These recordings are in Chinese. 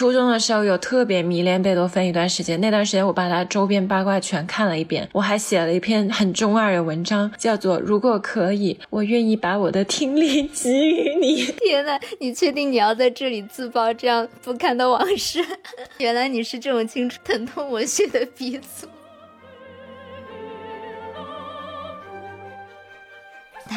初中的时候有特别迷恋贝多芬一段时间，那段时间我把他周边八卦全看了一遍，我还写了一篇很中二的文章，叫做《如果可以，我愿意把我的听力给予你》。天呐，你确定你要在这里自曝这样不堪的往事？原来你是这种青春疼痛文学 的鼻祖。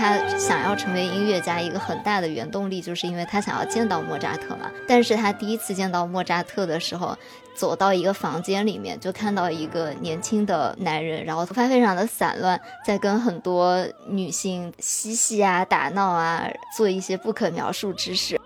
他想要成为音乐家，一个很大的原动力，就是因为他想要见到莫扎特嘛。但是他第一次见到莫扎特的时候，走到一个房间里面，就看到一个年轻的男人，然后头发非常的散乱，在跟很多女性嬉戏啊、打闹啊，做一些不可描述之事。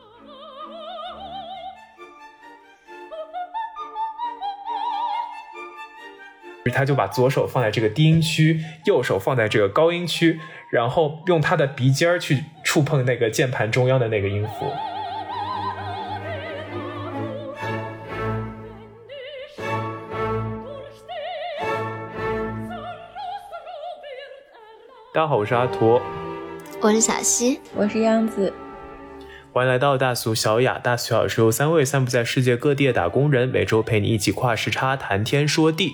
他就把左手放在这个低音区，右手放在这个高音区，然后用他的鼻尖儿去触碰那个键盘中央的那个音符。大家好，我是阿图，我是小溪，我是央子，欢迎来到大俗小雅。大俗小是由三位散布在世界各地的打工人，每周陪你一起跨时差谈天说地。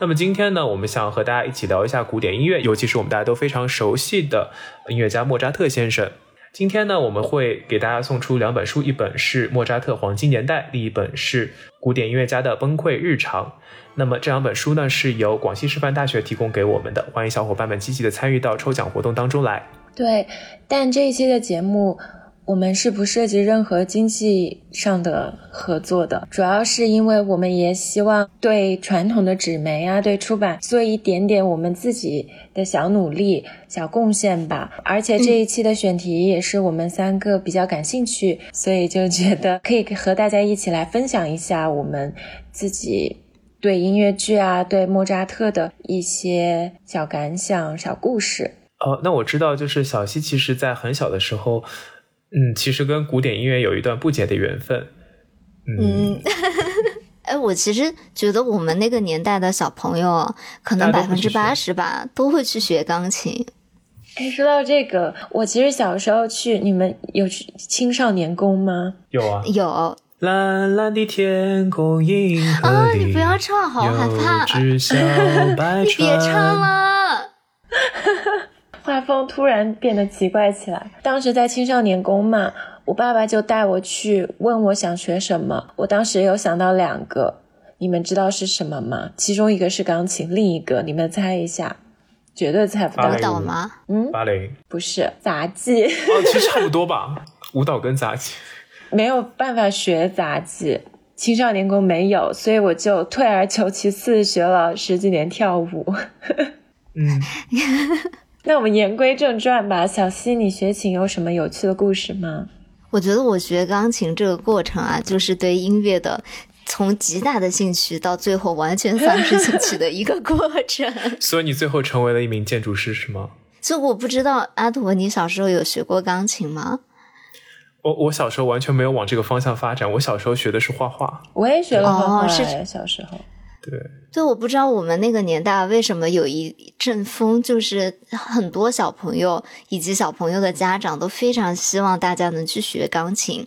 那么今天呢，我们想和大家一起聊一下古典音乐，尤其是我们大家都非常熟悉的音乐家莫扎特先生。今天呢，我们会给大家送出两本书，一本是《莫扎特黄金年代》，另一本是《古典音乐家的崩溃日常》。那么这两本书呢，是由广西师范大学提供给我们的，欢迎小伙伴们积极的参与到抽奖活动当中来。对，但这一期的节目。我们是不涉及任何经济上的合作的，主要是因为我们也希望对传统的纸媒啊，对出版做一点点我们自己的小努力、小贡献吧。而且这一期的选题也是我们三个比较感兴趣，所以就觉得可以和大家一起来分享一下我们自己对音乐剧啊、对莫扎特的一些小感想、小故事。哦，那我知道，就是小溪其实在很小的时候。嗯，其实跟古典音乐有一段不解的缘分。嗯，哎，我其实觉得我们那个年代的小朋友，可能百分之八十吧，都会去学钢琴。哎，说到这个，我其实小时候去，你们有去青少年宫吗？有啊，有。蓝蓝的天空，银河里，你不要唱，好害怕。你别唱了。画风突然变得奇怪起来。当时在青少年宫嘛，我爸爸就带我去问我想学什么。我当时有想到两个，你们知道是什么吗？其中一个是钢琴，另一个你们猜一下，绝对猜不到。舞蹈吗？嗯，芭蕾不是杂技。哦，其实差不多吧，舞蹈跟杂技。没有办法学杂技，青少年宫没有，所以我就退而求其次学了十几年跳舞。嗯。那我们言归正传吧，小溪，你学琴有什么有趣的故事吗？我觉得我学钢琴这个过程啊，就是对音乐的从极大的兴趣到最后完全丧失兴趣的一个过程。所以你最后成为了一名建筑师是吗？就我不知道阿图，你小时候有学过钢琴吗？我我小时候完全没有往这个方向发展，我小时候学的是画画。我也学了画画，是小时候。对，对，我不知道我们那个年代为什么有一阵风，就是很多小朋友以及小朋友的家长都非常希望大家能去学钢琴。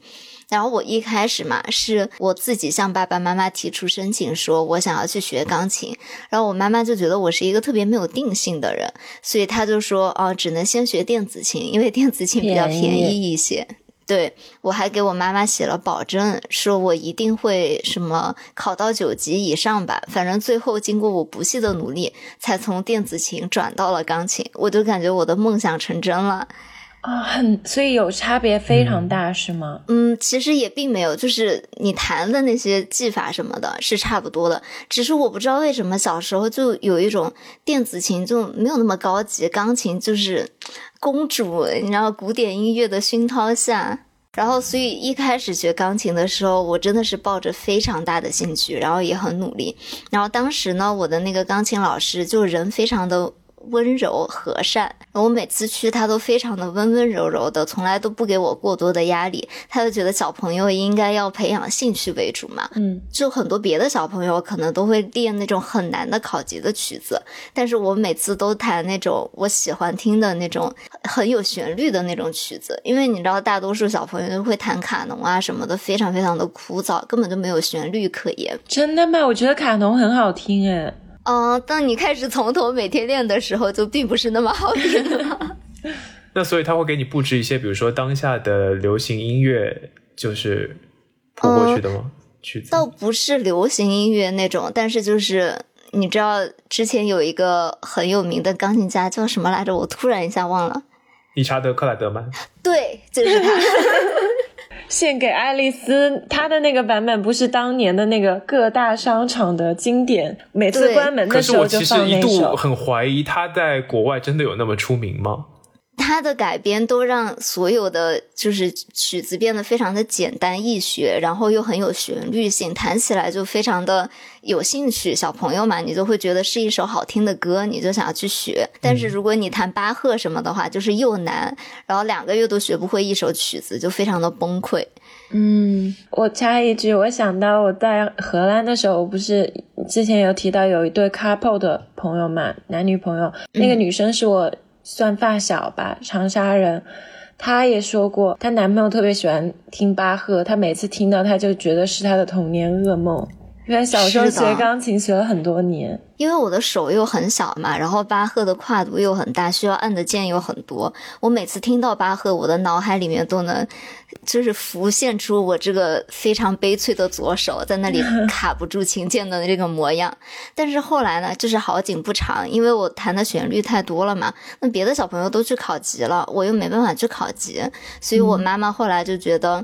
然后我一开始嘛，是我自己向爸爸妈妈提出申请，说我想要去学钢琴。然后我妈妈就觉得我是一个特别没有定性的人，所以她就说，哦，只能先学电子琴，因为电子琴比较便宜一些。对我还给我妈妈写了保证，说我一定会什么考到九级以上吧。反正最后经过我不懈的努力，才从电子琴转到了钢琴。我就感觉我的梦想成真了啊！很，所以有差别非常大，是吗？嗯，其实也并没有，就是你弹的那些技法什么的是差不多的，只是我不知道为什么小时候就有一种电子琴就没有那么高级，钢琴就是。公主，你知道古典音乐的熏陶下，然后所以一开始学钢琴的时候，我真的是抱着非常大的兴趣，然后也很努力。然后当时呢，我的那个钢琴老师就人非常的温柔和善。我每次去，他都非常的温温柔柔的，从来都不给我过多的压力。他就觉得小朋友应该要培养兴趣为主嘛。嗯，就很多别的小朋友可能都会练那种很难的考级的曲子，但是我每次都弹那种我喜欢听的那种很有旋律的那种曲子。因为你知道，大多数小朋友都会弹卡农啊什么的，非常非常的枯燥，根本就没有旋律可言。真的吗？我觉得卡农很好听诶。嗯，当你开始从头每天练的时候，就并不是那么好听了。那所以他会给你布置一些，比如说当下的流行音乐，就是谱过去的吗？曲子倒不是流行音乐那种，但是就是你知道，之前有一个很有名的钢琴家叫什么来着？我突然一下忘了。理查德·克莱德曼。对，就是他。献给爱丽丝，她的那个版本不是当年的那个各大商场的经典，每次关门的时候就放那首。可是我其实一度很怀疑她在国外真的有那么出名吗？他的改编都让所有的就是曲子变得非常的简单易学，然后又很有旋律性，弹起来就非常的有兴趣。小朋友嘛，你就会觉得是一首好听的歌，你就想要去学。但是如果你弹巴赫什么的话，就是又难，然后两个月都学不会一首曲子，就非常的崩溃。嗯，我插一句，我想到我在荷兰的时候，我不是之前有提到有一对 couple 的朋友嘛，男女朋友，那个女生是我。算发小吧，长沙人，她也说过，她男朋友特别喜欢听巴赫，她每次听到，他就觉得是她的童年噩梦。因为小时候学钢琴学了很多年，因为我的手又很小嘛，然后巴赫的跨度又很大，需要按的键又很多。我每次听到巴赫，我的脑海里面都能就是浮现出我这个非常悲催的左手在那里卡不住琴键的这个模样。但是后来呢，就是好景不长，因为我弹的旋律太多了嘛，那别的小朋友都去考级了，我又没办法去考级，所以我妈妈后来就觉得。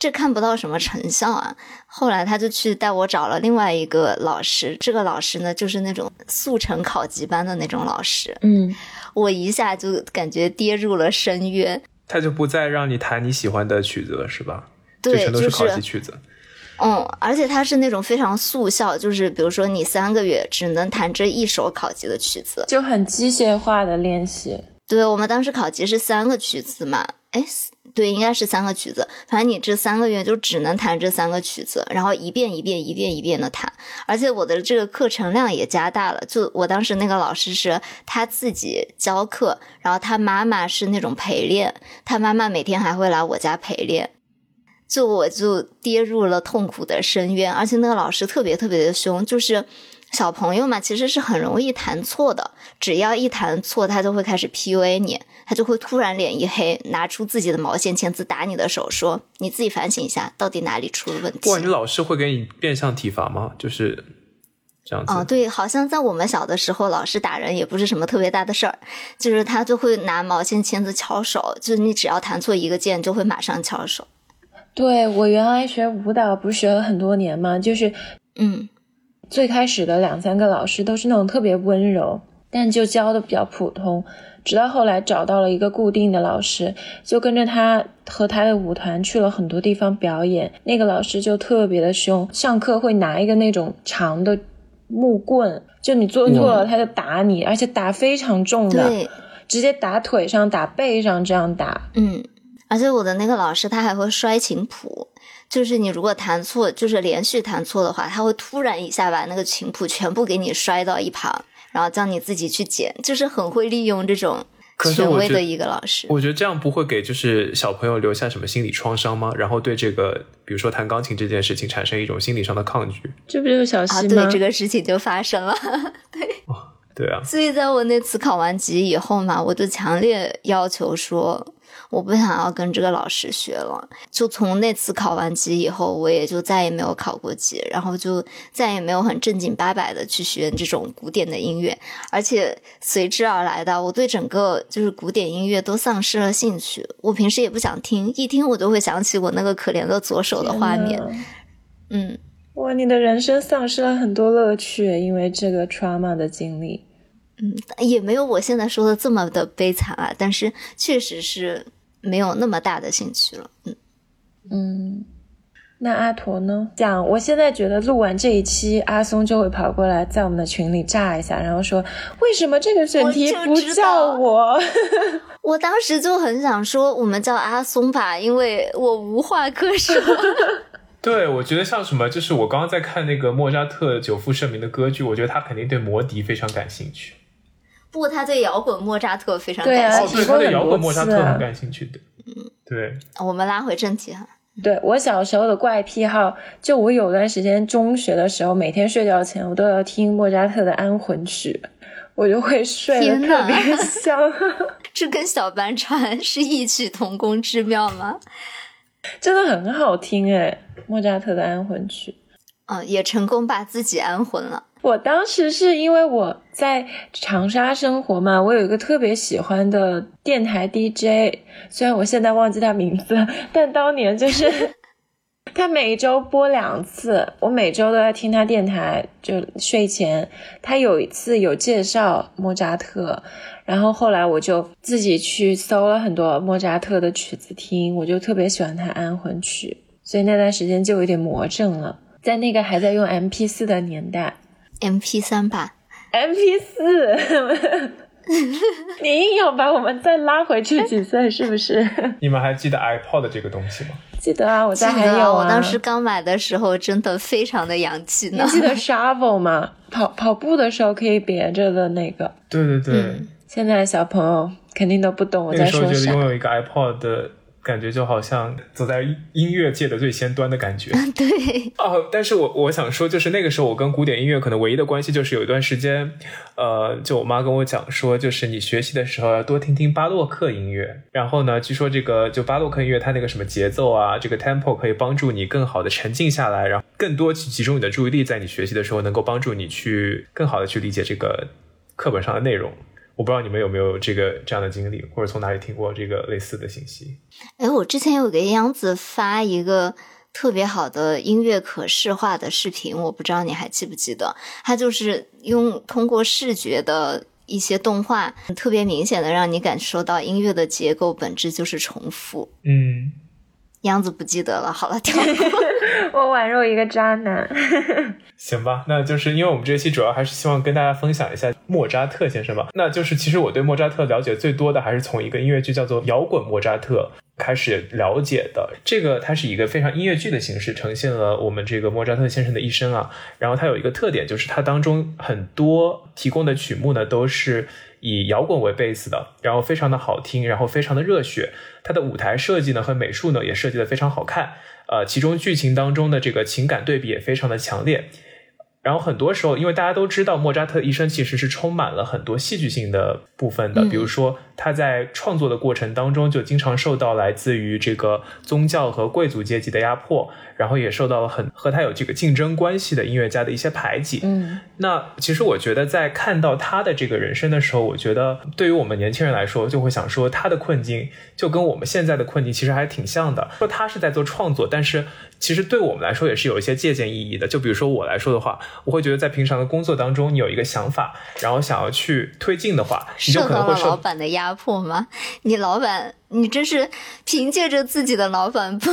这看不到什么成效啊！后来他就去带我找了另外一个老师，这个老师呢就是那种速成考级班的那种老师。嗯，我一下就感觉跌入了深渊。他就不再让你弹你喜欢的曲子了，是吧？对，全都是考级曲子。嗯，而且他是那种非常速效，就是比如说你三个月只能弹这一首考级的曲子，就很机械化的练习。对我们当时考级是三个曲子嘛？哎。对，应该是三个曲子。反正你这三个月就只能弹这三个曲子，然后一遍一遍、一遍一遍的弹。而且我的这个课程量也加大了。就我当时那个老师是他自己教课，然后他妈妈是那种陪练，他妈妈每天还会来我家陪练。就我就跌入了痛苦的深渊，而且那个老师特别特别的凶，就是小朋友嘛，其实是很容易弹错的。只要一弹错，他就会开始 PUA 你。他就会突然脸一黑，拿出自己的毛线签子打你的手，说：“你自己反省一下，到底哪里出了问题。”哇，你老师会给你变相体罚吗？就是这样子。哦，对，好像在我们小的时候，老师打人也不是什么特别大的事儿，就是他就会拿毛线签子敲手，就是你只要弹错一个键，就会马上敲手。对我原来学舞蹈不是学了很多年吗？就是嗯，最开始的两三个老师都是那种特别温柔，但就教的比较普通。直到后来找到了一个固定的老师，就跟着他和他的舞团去了很多地方表演。那个老师就特别的凶，上课会拿一个那种长的木棍，就你做错了他就打你，而且打非常重的，直接打腿上、打背上这样打。嗯，而且我的那个老师他还会摔琴谱，就是你如果弹错，就是连续弹错的话，他会突然一下把那个琴谱全部给你摔到一旁。然后叫你自己去捡，就是很会利用这种权威的一个老师。我觉得这样不会给就是小朋友留下什么心理创伤吗？然后对这个，比如说弹钢琴这件事情产生一种心理上的抗拒。这不就是小西吗？对，这个事情就发生了。对，对啊。所以在我那次考完级以后嘛，我就强烈要求说。我不想要跟这个老师学了，就从那次考完级以后，我也就再也没有考过级，然后就再也没有很正经八百的去学这种古典的音乐，而且随之而来的，我对整个就是古典音乐都丧失了兴趣。我平时也不想听，一听我就会想起我那个可怜的左手的画面。嗯，哇，你的人生丧失了很多乐趣，因为这个 trauma 的经历。嗯，也没有我现在说的这么的悲惨啊，但是确实是。没有那么大的兴趣了，嗯嗯，那阿驼呢？讲，我现在觉得录完这一期，阿松就会跑过来在我们的群里炸一下，然后说为什么这个选题不叫我？我当时就很想说，我们叫阿松吧，因为我无话可说。对，我觉得像什么，就是我刚刚在看那个莫扎特久负盛名的歌剧，我觉得他肯定对魔笛非常感兴趣。不，他对摇滚莫扎特非常感兴趣。对，他对摇滚莫扎特很感兴趣的。嗯，对。我们拉回正题哈。对我小时候的怪癖好，就我有段时间中学的时候，每天睡觉前我都要听莫扎特的安魂曲，我就会睡得特别香。这跟小帆船 是异曲同工之妙吗？真的很好听哎，莫扎特的安魂曲。嗯，也成功把自己安魂了。我当时是因为我在长沙生活嘛，我有一个特别喜欢的电台 DJ，虽然我现在忘记他名字，但当年就是 他每周播两次，我每周都在听他电台，就睡前他有一次有介绍莫扎特，然后后来我就自己去搜了很多莫扎特的曲子听，我就特别喜欢他安魂曲，所以那段时间就有点魔怔了，在那个还在用 MP 四的年代。M P 三吧，M P 四，你硬要把我们再拉回去几岁，是不是？你们还记得 iPod 这个东西吗？记得啊，我家还有啊。我当时刚买的时候，真的非常的洋气呢。你记得 Shovel 吗？跑跑步的时候可以别着的那个。对对对。现在小朋友肯定都不懂我在说啥。那时候觉得拥有一个 iPod。感觉就好像走在音乐界的最先端的感觉。对哦，但是我我想说，就是那个时候我跟古典音乐可能唯一的关系就是有一段时间，呃，就我妈跟我讲说，就是你学习的时候要多听听巴洛克音乐。然后呢，据说这个就巴洛克音乐它那个什么节奏啊，这个 tempo 可以帮助你更好的沉静下来，然后更多去集中你的注意力，在你学习的时候能够帮助你去更好的去理解这个课本上的内容。我不知道你们有没有这个这样的经历，或者从哪里听过这个类似的信息？哎，我之前有给杨子发一个特别好的音乐可视化的视频，我不知道你还记不记得？它就是用通过视觉的一些动画，特别明显的让你感受到音乐的结构本质就是重复。嗯。样子不记得了，好了，跳过。我宛若一个渣男。行吧，那就是因为我们这期主要还是希望跟大家分享一下莫扎特先生吧。那就是其实我对莫扎特了解最多的还是从一个音乐剧叫做《摇滚莫扎特》开始了解的。这个它是一个非常音乐剧的形式，呈现了我们这个莫扎特先生的一生啊。然后它有一个特点，就是它当中很多提供的曲目呢都是。以摇滚为 base 的，然后非常的好听，然后非常的热血。它的舞台设计呢和美术呢也设计的非常好看。呃，其中剧情当中的这个情感对比也非常的强烈。然后很多时候，因为大家都知道莫扎特一生其实是充满了很多戏剧性的部分的，比如说他在创作的过程当中就经常受到来自于这个宗教和贵族阶级的压迫。然后也受到了很和他有这个竞争关系的音乐家的一些排挤。嗯，那其实我觉得在看到他的这个人生的时候，我觉得对于我们年轻人来说，就会想说他的困境就跟我们现在的困境其实还挺像的。说他是在做创作，但是其实对我们来说也是有一些借鉴意义的。就比如说我来说的话，我会觉得在平常的工作当中，你有一个想法，然后想要去推进的话，你就可能会受老板的压铺吗？你老板？你真是凭借着自己的老板不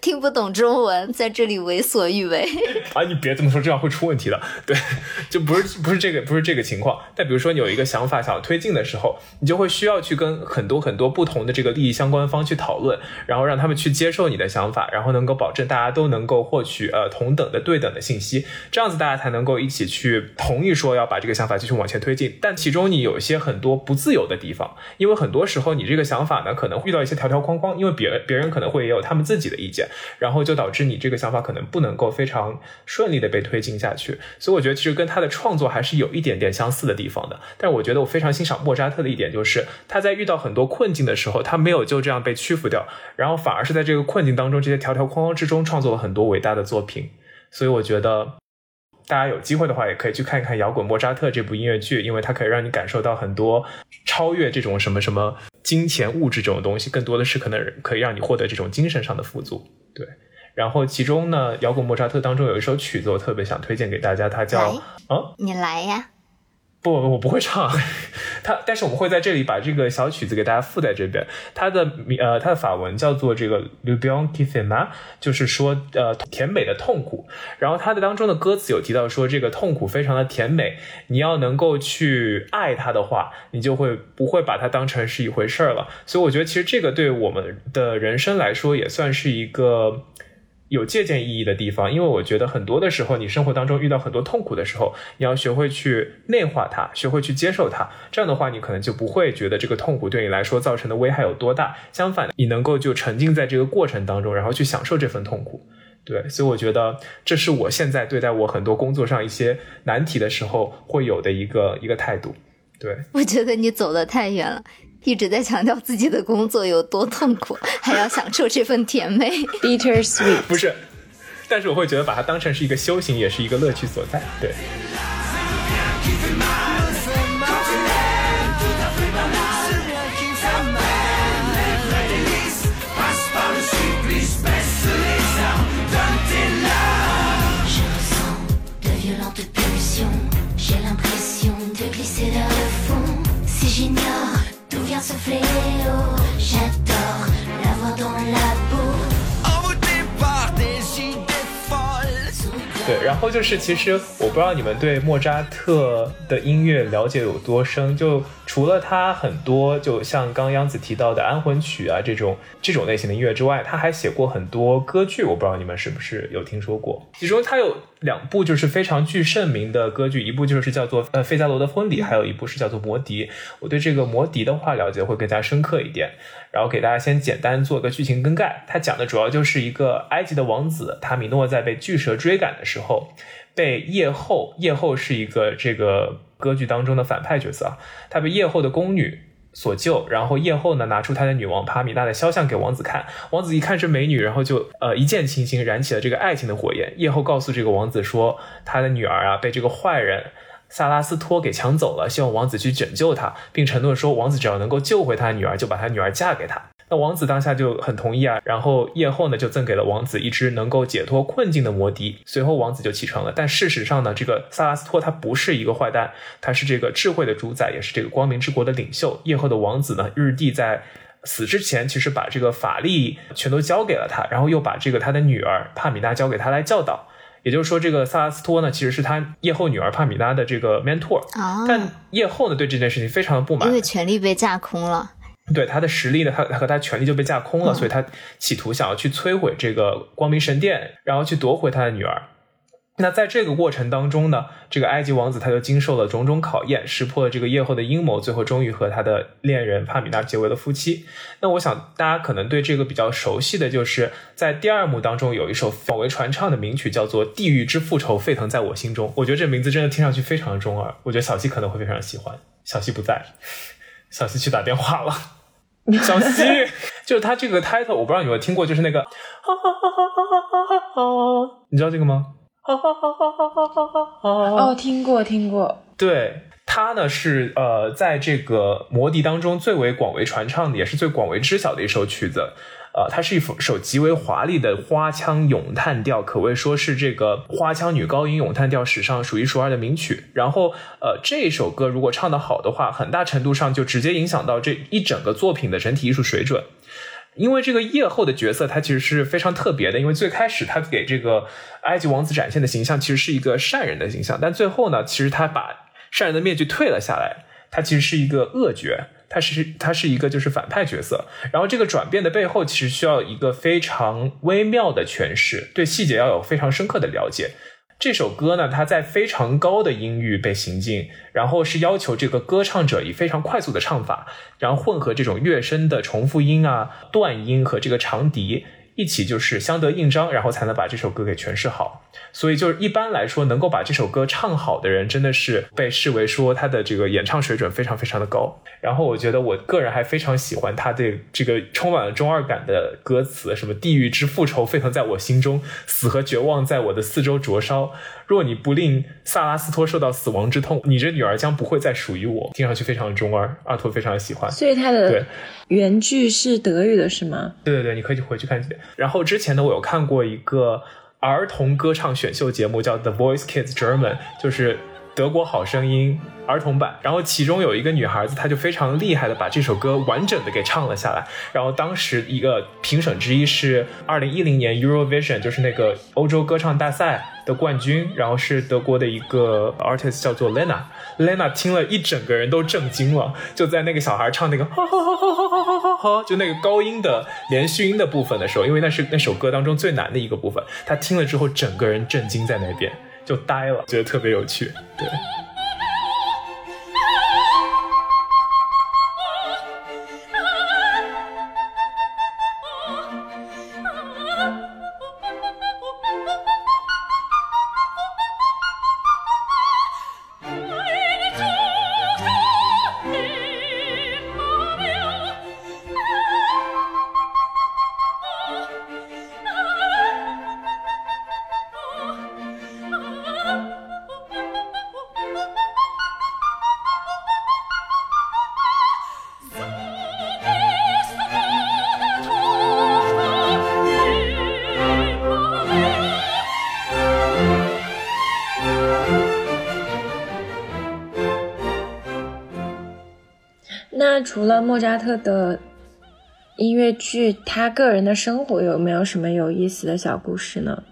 听不懂中文，在这里为所欲为啊！你别这么说，这样会出问题的。对，就不是不是这个不是这个情况。但比如说你有一个想法想要推进的时候，你就会需要去跟很多很多不同的这个利益相关方去讨论，然后让他们去接受你的想法，然后能够保证大家都能够获取呃同等的对等的信息，这样子大家才能够一起去同意说要把这个想法继续往前推进。但其中你有一些很多不自由的地方，因为很多时候你这个想法呢。可可能遇到一些条条框框，因为别人别人可能会也有他们自己的意见，然后就导致你这个想法可能不能够非常顺利的被推进下去。所以我觉得其实跟他的创作还是有一点点相似的地方的。但我觉得我非常欣赏莫扎特的一点就是他在遇到很多困境的时候，他没有就这样被屈服掉，然后反而是在这个困境当中这些条条框框之中创作了很多伟大的作品。所以我觉得。大家有机会的话，也可以去看一看《摇滚莫扎特》这部音乐剧，因为它可以让你感受到很多超越这种什么什么金钱物质这种东西，更多的是可能可以让你获得这种精神上的富足。对，然后其中呢，《摇滚莫扎特》当中有一首曲子，我特别想推荐给大家，它叫……哦，你来呀！不，我不会唱。他，但是我们会在这里把这个小曲子给大家附在这边。它的名，呃，它的法文叫做这个 l u b i o n qui fait mal，就是说，呃，甜美的痛苦。然后它的当中的歌词有提到说，这个痛苦非常的甜美。你要能够去爱它的话，你就会不会把它当成是一回事儿了。所以我觉得，其实这个对我们的人生来说，也算是一个。有借鉴意义的地方，因为我觉得很多的时候，你生活当中遇到很多痛苦的时候，你要学会去内化它，学会去接受它。这样的话，你可能就不会觉得这个痛苦对你来说造成的危害有多大。相反，你能够就沉浸在这个过程当中，然后去享受这份痛苦。对，所以我觉得这是我现在对待我很多工作上一些难题的时候会有的一个一个态度。对，我觉得你走的太远了。一直在强调自己的工作有多痛苦，还要享受这份甜美。Bitter sweet 不是，但是我会觉得把它当成是一个修行，也是一个乐趣所在。对。regarde ce fléau. J'adore l'avoir dans la 对，然后就是，其实我不知道你们对莫扎特的音乐了解有多深，就。除了他很多，就像刚央子提到的安魂曲啊这种这种类型的音乐之外，他还写过很多歌剧，我不知道你们是不是有听说过。其中他有两部就是非常具盛名的歌剧，一部就是叫做呃费加罗的婚礼，还有一部是叫做魔笛。我对这个魔笛的话了解会更加深刻一点。然后给大家先简单做个剧情更概，他讲的主要就是一个埃及的王子塔米诺在被巨蛇追赶的时时候，被夜后，夜后是一个这个。歌剧当中的反派角色啊，他被夜后的宫女所救，然后夜后呢拿出他的女王帕米娜的肖像给王子看，王子一看是美女，然后就呃一见倾心，燃起了这个爱情的火焰。夜后告诉这个王子说，他的女儿啊被这个坏人萨拉斯托给抢走了，希望王子去拯救她，并承诺说王子只要能够救回他的女儿，就把他女儿嫁给他。那王子当下就很同意啊，然后夜后呢就赠给了王子一只能够解脱困境的魔笛。随后王子就启程了。但事实上呢，这个萨拉斯托他不是一个坏蛋，他是这个智慧的主宰，也是这个光明之国的领袖。夜后的王子呢，日帝在死之前其实把这个法力全都交给了他，然后又把这个他的女儿帕米娜交给他来教导。也就是说，这个萨拉斯托呢，其实是他夜后女儿帕米娜的这个 mentor。但夜后呢对这件事情非常的不满，因为权力被架空了。对他的实力呢，他和他权力就被架空了，所以他企图想要去摧毁这个光明神殿，然后去夺回他的女儿。那在这个过程当中呢，这个埃及王子他就经受了种种考验，识破了这个夜后的阴谋，最后终于和他的恋人帕米娜结为了夫妻。那我想大家可能对这个比较熟悉的就是在第二幕当中有一首广为传唱的名曲，叫做《地狱之复仇沸腾在我心中》。我觉得这名字真的听上去非常的中二，我觉得小西可能会非常喜欢。小西不在。小西去打电话了。小西就是他这个 title，我不知道你有没有听过，就是那个，你知道这个吗？哦，听过听过。对他呢是呃，在这个魔笛当中最为广为传唱的，也是最广为知晓的一首曲子。呃，它是一首极为华丽的花腔咏叹调，可谓说是这个花腔女高音咏叹调史上数一数二的名曲。然后，呃，这首歌如果唱得好的话，很大程度上就直接影响到这一整个作品的整体艺术水准。因为这个夜后的角色，他其实是非常特别的。因为最开始他给这个埃及王子展现的形象其实是一个善人的形象，但最后呢，其实他把善人的面具退了下来，他其实是一个恶角。他是他是一个就是反派角色，然后这个转变的背后其实需要一个非常微妙的诠释，对细节要有非常深刻的了解。这首歌呢，它在非常高的音域被行进，然后是要求这个歌唱者以非常快速的唱法，然后混合这种乐声的重复音啊、断音和这个长笛。一起就是相得益彰，然后才能把这首歌给诠释好。所以就是一般来说，能够把这首歌唱好的人，真的是被视为说他的这个演唱水准非常非常的高。然后我觉得我个人还非常喜欢他的这个充满了中二感的歌词，什么“地狱之复仇沸腾在我心中，死和绝望在我的四周灼烧。若你不令萨拉斯托受到死亡之痛，你这女儿将不会再属于我。”听上去非常中二，阿托非常喜欢。所以他的原句是德语的是吗？对对对，你可以回去看一遍。然后之前呢，我有看过一个儿童歌唱选秀节目，叫《The Voice Kids German》，就是德国好声音儿童版，然后其中有一个女孩子，她就非常厉害的把这首歌完整的给唱了下来。然后当时一个评审之一是二零一零年 Eurovision，就是那个欧洲歌唱大赛的冠军，然后是德国的一个 artist 叫做 Lena。Lena 听了一整个人都震惊了，就在那个小孩唱那个哈哈哈哈哈哈哈哈，就那个高音的连续音的部分的时候，因为那是那首歌当中最难的一个部分，他听了之后整个人震惊在那边。就呆了，觉得特别有趣，对。特的音乐剧，他个人的生活有没有什么有意思的小故事呢？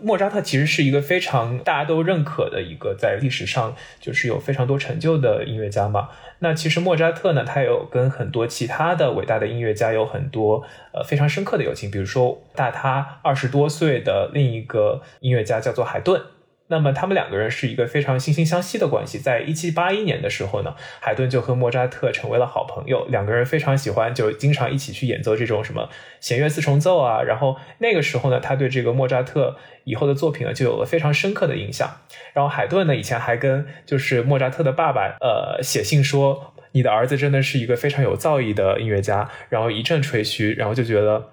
莫扎特其实是一个非常大家都认可的一个在历史上就是有非常多成就的音乐家嘛。那其实莫扎特呢，他有跟很多其他的伟大的音乐家有很多呃非常深刻的友情，比如说大他二十多岁的另一个音乐家叫做海顿。那么他们两个人是一个非常惺惺相惜的关系。在一七八一年的时候呢，海顿就和莫扎特成为了好朋友，两个人非常喜欢，就经常一起去演奏这种什么弦乐四重奏啊。然后那个时候呢，他对这个莫扎特以后的作品呢，就有了非常深刻的印象。然后海顿呢，以前还跟就是莫扎特的爸爸呃写信说，你的儿子真的是一个非常有造诣的音乐家，然后一阵吹嘘，然后就觉得。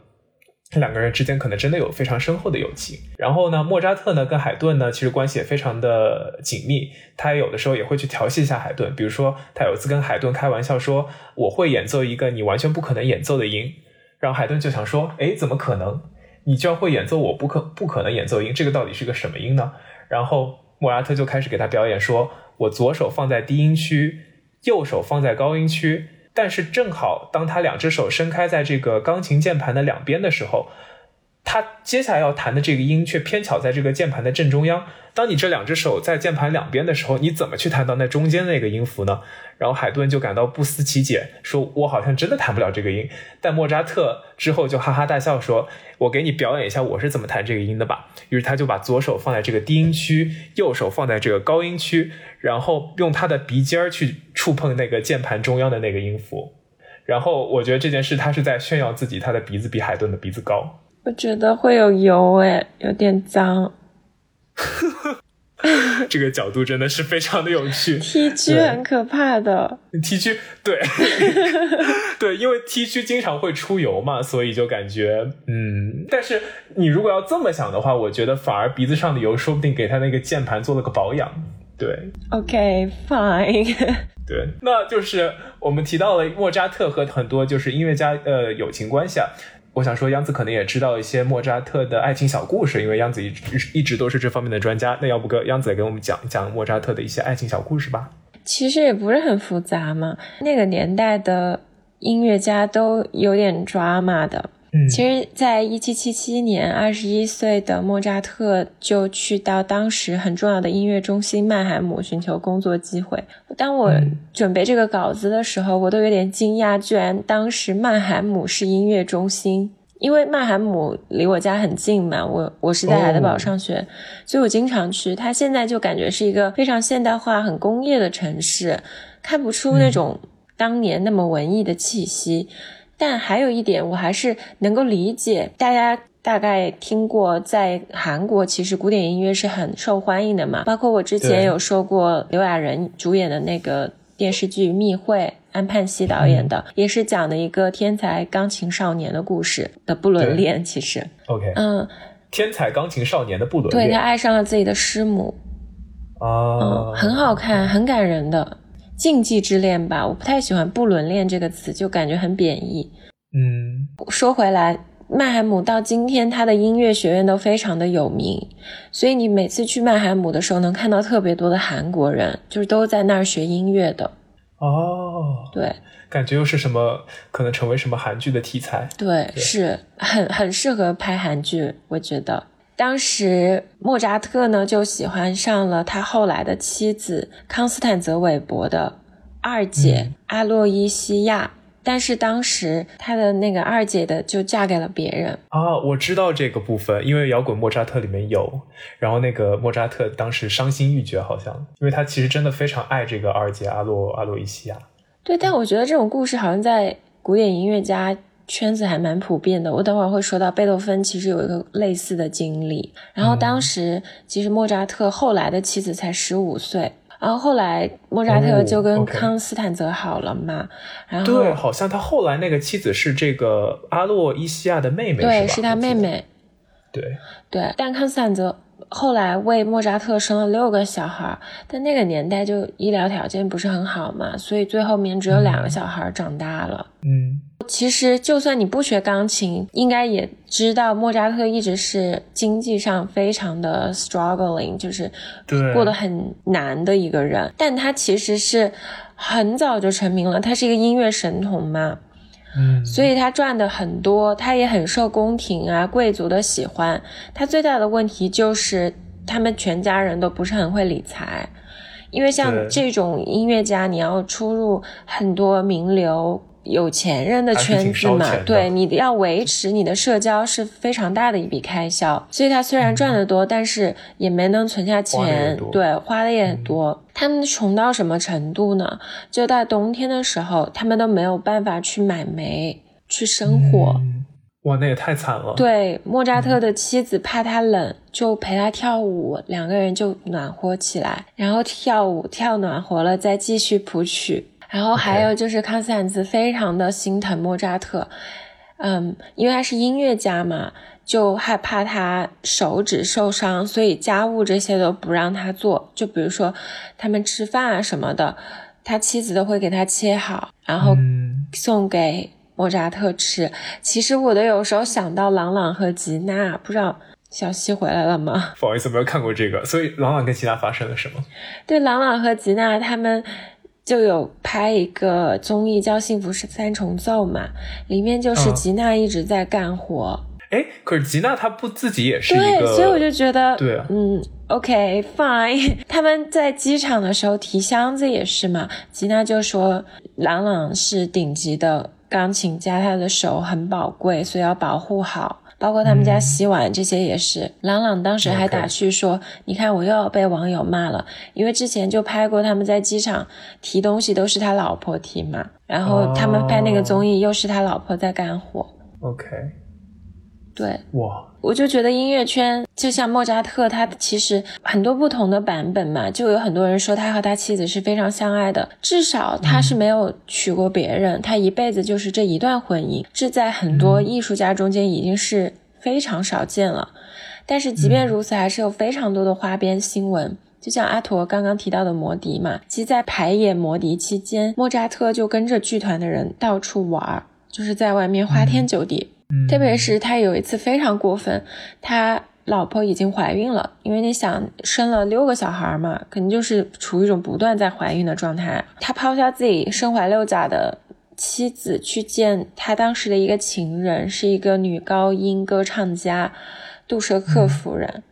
两个人之间可能真的有非常深厚的友情。然后呢，莫扎特呢跟海顿呢其实关系也非常的紧密。他有的时候也会去调戏一下海顿，比如说他有一次跟海顿开玩笑说：“我会演奏一个你完全不可能演奏的音。”然后海顿就想说：“哎，怎么可能？你居然会演奏我不可不可能演奏音？这个到底是个什么音呢？”然后莫扎特就开始给他表演，说：“我左手放在低音区，右手放在高音区。”但是正好，当他两只手伸开在这个钢琴键盘的两边的时候，他接下来要弹的这个音却偏巧在这个键盘的正中央。当你这两只手在键盘两边的时候，你怎么去弹到那中间那个音符呢？然后海顿就感到不思其解，说：“我好像真的弹不了这个音。”但莫扎特之后就哈哈大笑，说：“我给你表演一下我是怎么弹这个音的吧。”于是他就把左手放在这个低音区，右手放在这个高音区，然后用他的鼻尖儿去触碰那个键盘中央的那个音符。然后我觉得这件事他是在炫耀自己，他的鼻子比海顿的鼻子高。我觉得会有油哎，有点脏。这个角度真的是非常的有趣。T 区很可怕的。T 区对 对，因为 T 区经常会出油嘛，所以就感觉嗯。但是你如果要这么想的话，我觉得反而鼻子上的油说不定给他那个键盘做了个保养。对，OK fine。对，那就是我们提到了莫扎特和很多就是音乐家呃友情关系啊。我想说，央子可能也知道一些莫扎特的爱情小故事，因为央子一直一直都是这方面的专家。那要不，哥央子也给我们讲一讲莫扎特的一些爱情小故事吧？其实也不是很复杂嘛，那个年代的音乐家都有点抓马的。其实，在一七七七年，二十一岁的莫扎特就去到当时很重要的音乐中心曼海姆寻求工作机会。当我准备这个稿子的时候，我都有点惊讶，居然当时曼海姆是音乐中心。因为曼海姆离我家很近嘛，我我是在海德堡上学，所以我经常去。它现在就感觉是一个非常现代化、很工业的城市，看不出那种当年那么文艺的气息。但还有一点，我还是能够理解，大家大概听过，在韩国其实古典音乐是很受欢迎的嘛。包括我之前有说过，刘亚仁主演的那个电视剧《密会》，安盼熙导演的，也是讲的一个天才钢琴少年的故事的不伦恋。其实，OK，嗯，天才钢琴少年的不伦恋，对他爱上了自己的师母，啊，很好看，很感人的。禁忌之恋吧，我不太喜欢“不伦恋”这个词，就感觉很贬义。嗯，说回来，曼海姆到今天，他的音乐学院都非常的有名，所以你每次去曼海姆的时候，能看到特别多的韩国人，就是都在那儿学音乐的。哦，对感觉又是什么可能成为什么韩剧的题材？对，对是很很适合拍韩剧，我觉得。当时莫扎特呢就喜欢上了他后来的妻子康斯坦泽韦伯的二姐嗯阿洛伊西亚，但是当时他的那个二姐的就嫁给了别人。啊，我知道这个部分，因为摇滚莫扎特里面有，然后那个莫扎特当时伤心欲绝，好像，因为他其实真的非常爱这个二姐阿洛阿洛伊西亚。对，但我觉得这种故事好像在古典音乐家圈子还蛮普遍的。我等会儿会说到贝多芬其实有一个类似的经历。然后当时其实莫扎特后来的妻子才十五岁，然后后来莫扎特哦就跟康斯坦泽好了嘛，然后对，好像他后来那个妻子是这个阿洛伊西亚的妹妹，对是吧他妹。妹，对，对，但康斯坦泽后来为莫扎特生了六个小孩，但那个年代就医疗条件不是很好嘛，所以最后面只有两个小孩长大了。嗯，其实，就算你不学钢琴，应该也知道莫扎特一直是经济上非常的 struggling，就是过得很难的一个人。但他其实是很早就成名了，他是一个音乐神童嘛，嗯，所以他赚的很多，他也很受宫廷啊贵族的喜欢。他最大的问题就是他们全家人都不是很会理财，因为像这种音乐家，你要出入很多名流。有钱人的圈子嘛对，你要维持你的社交是非常大的一笔开销，所以他虽然赚得多，但是也没能存下钱对，花的也很多。他们穷到什么程度呢？就在冬天的时候，他们都没有办法去买煤去生火。嗯哇，那也太惨了。，对，莫扎特的妻子怕他冷，就陪他跳舞，两个人就暖和起来，然后跳舞跳暖和了，再继续谱曲。然后还有就是康斯坦兹非常的心疼莫扎特，嗯，因为他是音乐家嘛，就害怕他手指受伤，所以家务这些都不让他做。就比如说他们吃饭啊什么的，他妻子都会给他切好，然后嗯，送给莫扎特吃。其实我都有时候想到朗朗和吉娜，不知道小西回来了吗？不好意思，没有看过这个，所以朗朗跟吉娜发生了什么？对，朗朗和吉娜他们就有拍一个综艺叫《幸福是三重奏》嘛，里面就是嗯吉娜一直在干活。哎，可是吉娜她不自己也是一对，个，所以我就觉得，对啊嗯，OK，fine。他们在机场的时候提箱子也是嘛，吉娜就说朗朗是顶级的钢琴家，他的手很宝贵，所以要保护好。包括他们家嗯。洗碗这些也是，朗朗当时还打趣说：“你看我又要被网友骂了，因为之前就拍过他们在机场提东西都是他老婆提嘛，然后他们拍那个综艺又是他老婆在干活，OK，对，哇，我就觉得音乐圈就像莫扎特，他其实很多不同的版本嘛，就有很多人说他和他妻子是非常相爱的，至少他是没有娶过别人，他一辈子就是这一段婚姻，这在很多艺术家中间已经是非常少见了。但是即便如此，还是有非常多的花边新闻。就像阿陀刚刚提到的摩笛嘛，其实在排演摩笛期间，莫扎特就跟着剧团的人到处玩儿，就是在外面花天酒地。嗯特别是他有一次非常过分，他老婆已经怀孕了，因为你想生了六个小孩嘛，肯定就是处于一种不断在怀孕的状态。他抛下自己身怀六甲的妻子去见他当时的一个情人，是一个女高音歌唱家杜舍克夫人。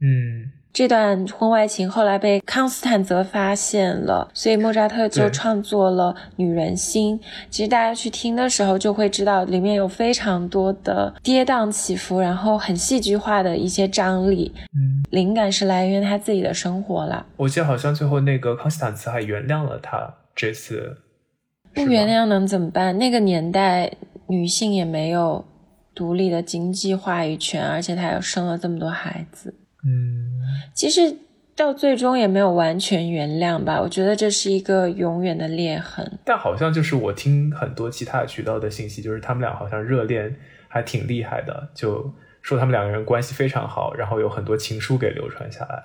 嗯，这段婚外情后来被康斯坦泽发现了，所以莫扎特就创作了《女人心》。其实大家去听的时候就会知道，里面有非常多的跌宕起伏，然后很戏剧化的一些张力。嗯，灵感是来源于他自己的生活啦。我记得好像最后那个康斯坦茨还原谅了他这次，不原谅能怎么办？那个年代女性也没有独立的经济话语权，而且她又生了这么多孩子。嗯，其实到最终也没有完全原谅吧，我觉得这是一个永远的裂痕。但好像就是我听很多其他渠道的信息，就是他们俩好像热恋还挺厉害的，就说他们两个人关系非常好，然后有很多情书给流传下来。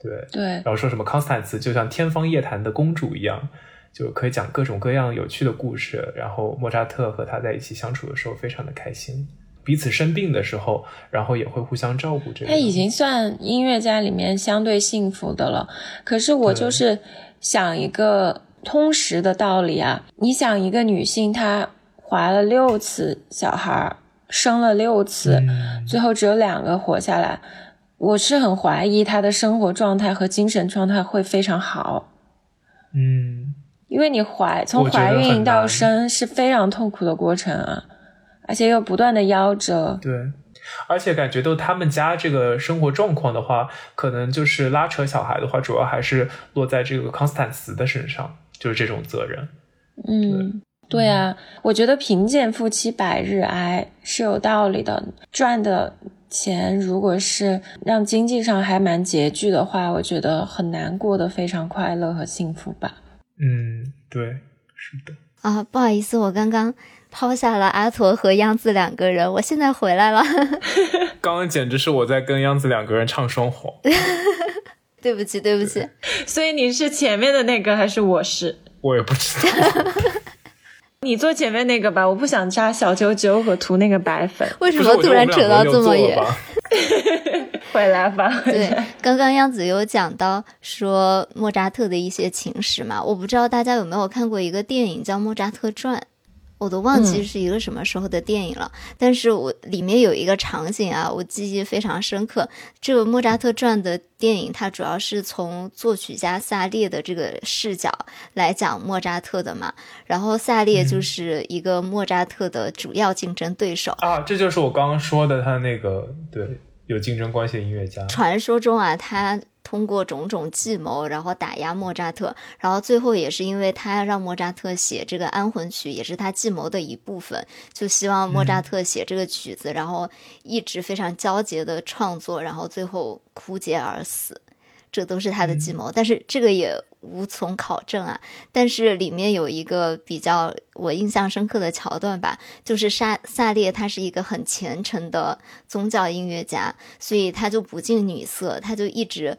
对，对然后说什么康斯坦茨就像天方夜谭的公主一样，就可以讲各种各样有趣的故事。然后莫扎特和他在一起相处的时候非常的开心。彼此生病的时候，然后也会互相照顾。这他已经算音乐家里面相对幸福的了。可是我就是想一个通识的道理啊，你想一个女性她怀了六次小孩，生了六次，最后只有两个活下来，我是很怀疑她的生活状态和精神状态会非常好。嗯，因为你怀从怀孕到生是非常痛苦的过程啊。而且又不断的夭折，对，而且感觉到他们家这个生活状况的话，可能就是拉扯小孩的话，主要还是落在这个康斯坦茨的身上，就是这种责任。嗯，对啊，我觉得贫贱夫妻百日哀是有道理的。赚的钱如果是让经济上还蛮拮据的话，我觉得很难过得非常快乐和幸福吧。嗯，对，是的。啊，不好意思，我刚刚。抛下了阿驼和央子两个人，我现在回来了。刚刚简直是我在跟央子两个人唱双簧。对不起，对不起。所以你是前面的那个还是我是？我也不知道。你坐前面那个吧，我不想扎小九九和涂那个白粉。为什么突然扯到这么远？回来吧。对，刚刚央子有讲到说莫扎特的一些情史嘛，我不知道大家有没有看过一个电影叫《莫扎特传》。我都忘记是一个什么时候的电影了，但是我里面有一个场景啊，我记忆非常深刻。这个莫扎特传的电影，它主要是从作曲家萨列的这个视角来讲莫扎特的嘛。然后萨列就是一个莫扎特的主要竞争对手啊，这就是我刚刚说的他那个对有竞争关系的音乐家。传说中啊，他。通过种种计谋，然后打压莫扎特，然后最后也是因为他让莫扎特写这个安魂曲，也是他计谋的一部分，就希望莫扎特写这个曲子，然后一直非常焦急的创作，然后最后枯竭而死。这都是他的计谋，但是这个也无从考证啊。但是里面有一个比较我印象深刻的桥段吧，就是萨萨列他是一个很虔诚的宗教音乐家，所以他就不近女色，他就一直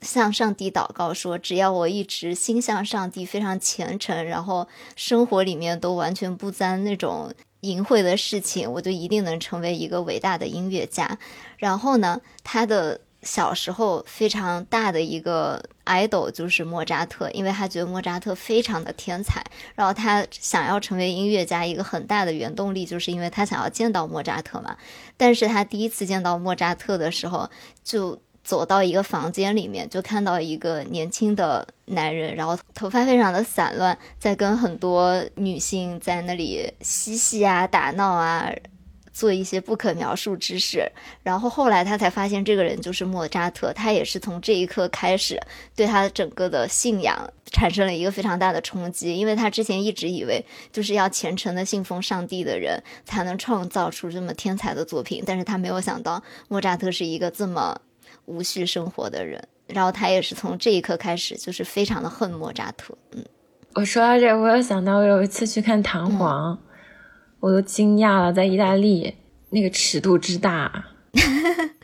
向上帝祷告说，只要我一直心向上帝，非常虔诚，然后生活里面都完全不沾那种淫秽的事情，我就一定能成为一个伟大的音乐家。然后呢，他的。小时候非常大的一个 idol 就是莫扎特，因为他觉得莫扎特非常的天才，然后他想要成为音乐家，一个很大的原动力就是因为他想要见到莫扎特嘛。但是他第一次见到莫扎特的时候，就走到一个房间里面，就看到一个年轻的男人，然后头发非常的散乱，在跟很多女性在那里嬉戏啊、打闹啊。做一些不可描述之事，然后后来他才发现这个人就是莫扎特，他也是从这一刻开始对他整个的信仰产生了一个非常大的冲击，因为他之前一直以为就是要虔诚的信奉上帝的人才能创造出这么天才的作品，但是他没有想到莫扎特是一个这么无序生活的人，然后他也是从这一刻开始就是非常的恨莫扎特。嗯，我说到这，我有想到我有一次去看弹簧。我都惊讶了，在意大利那个尺度之大，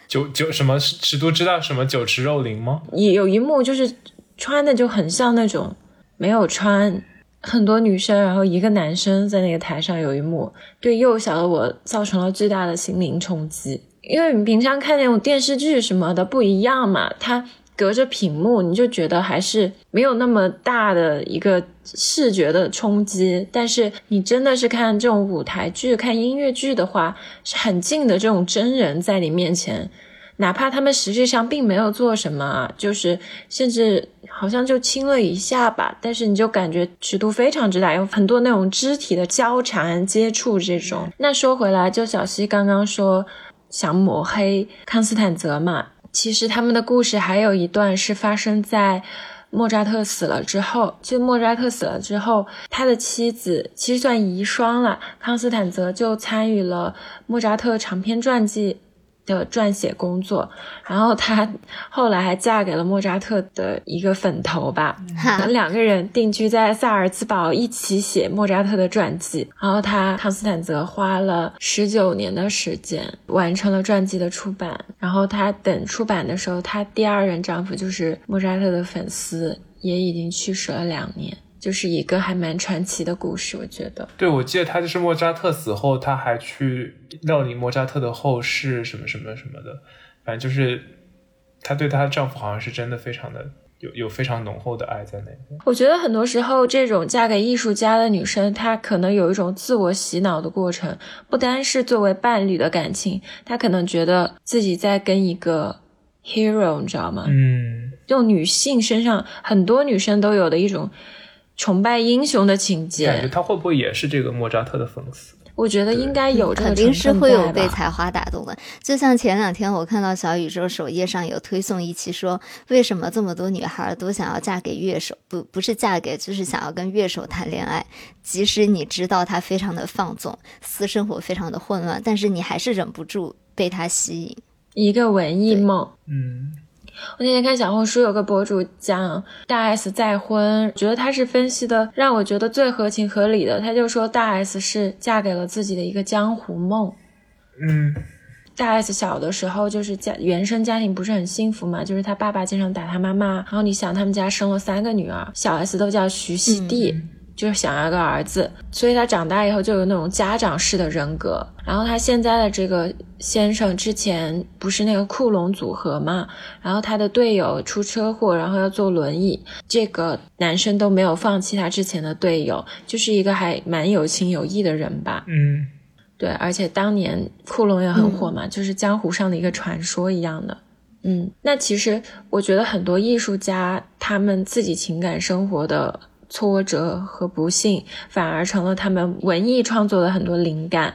九九什么尺度之大？什么酒池肉林吗？有有一幕就是穿的就很像那种没有穿很多女生，然后一个男生在那个台上有一幕，对幼小的我造成了巨大的心灵冲击，因为你平常看那种电视剧什么的不一样嘛，它。隔着屏幕，你就觉得还是没有那么大的一个视觉的冲击。但是你真的是看这种舞台剧、看音乐剧的话，是很近的这种真人在你面前，哪怕他们实际上并没有做什么，就是甚至好像就亲了一下吧，但是你就感觉尺度非常之大，有很多那种肢体的交缠、接触这种。那说回来，就小西刚刚说想抹黑康斯坦泽嘛。其实他们的故事还有一段是发生在莫扎特死了之后。就莫扎特死了之后，他的妻子其实算遗孀了，康斯坦泽就参与了莫扎特长篇传记。的撰写工作，然后她后来还嫁给了莫扎特的一个粉头吧，两个人定居在萨尔茨堡，一起写莫扎特的传记。然后他康斯坦泽花了十九年的时间完成了传记的出版。然后他等出版的时候，他第二任丈夫就是莫扎特的粉丝，也已经去世了两年。就是一个还蛮传奇的故事，我觉得。对，我记得他就是莫扎特死后，他还去料理莫扎特的后事，什么什么什么的，反正就是她对她丈夫好像是真的非常的有有非常浓厚的爱在那边。我觉得很多时候，这种嫁给艺术家的女生，她可能有一种自我洗脑的过程，不单是作为伴侣的感情，她可能觉得自己在跟一个 hero，你知道吗？嗯，这种女性身上很多女生都有的一种崇拜英雄的情节，感觉他会不会也是这个莫扎特的粉丝？我觉得应该有肯定是会有被才华打动的。就像前两天我看到小宇宙首页上有推送一期说，为什么这么多女孩都想要嫁给乐手？不，不是嫁给，就是想要跟乐手谈恋爱。即使你知道他非常的放纵，私生活非常的混乱，但是你还是忍不住被他吸引。一个文艺梦。嗯，我那天看小红书有个博主讲大 S 再婚，觉得他是分析的让我觉得最合情合理的。他就说大 S 是嫁给了自己的一个江湖梦。嗯，大 S 小的时候就是家原生家庭不是很幸福嘛，就是他爸爸经常打他妈妈，然后你想他们家生了三个女儿，小 S 都叫徐熙娣。就是想要个儿子，所以他长大以后就有那种家长式的人格。然后他现在的这个先生之前不是那个库龙组合嘛，然后他的队友出车祸，然后要坐轮椅，这个男生都没有放弃他之前的队友，就是一个还蛮有情有义的人吧。嗯，对，而且当年库龙也很火嘛，就是江湖上的一个传说一样的。嗯，那其实我觉得很多艺术家他们自己情感生活的挫折和不幸，反而成了他们文艺创作的很多灵感。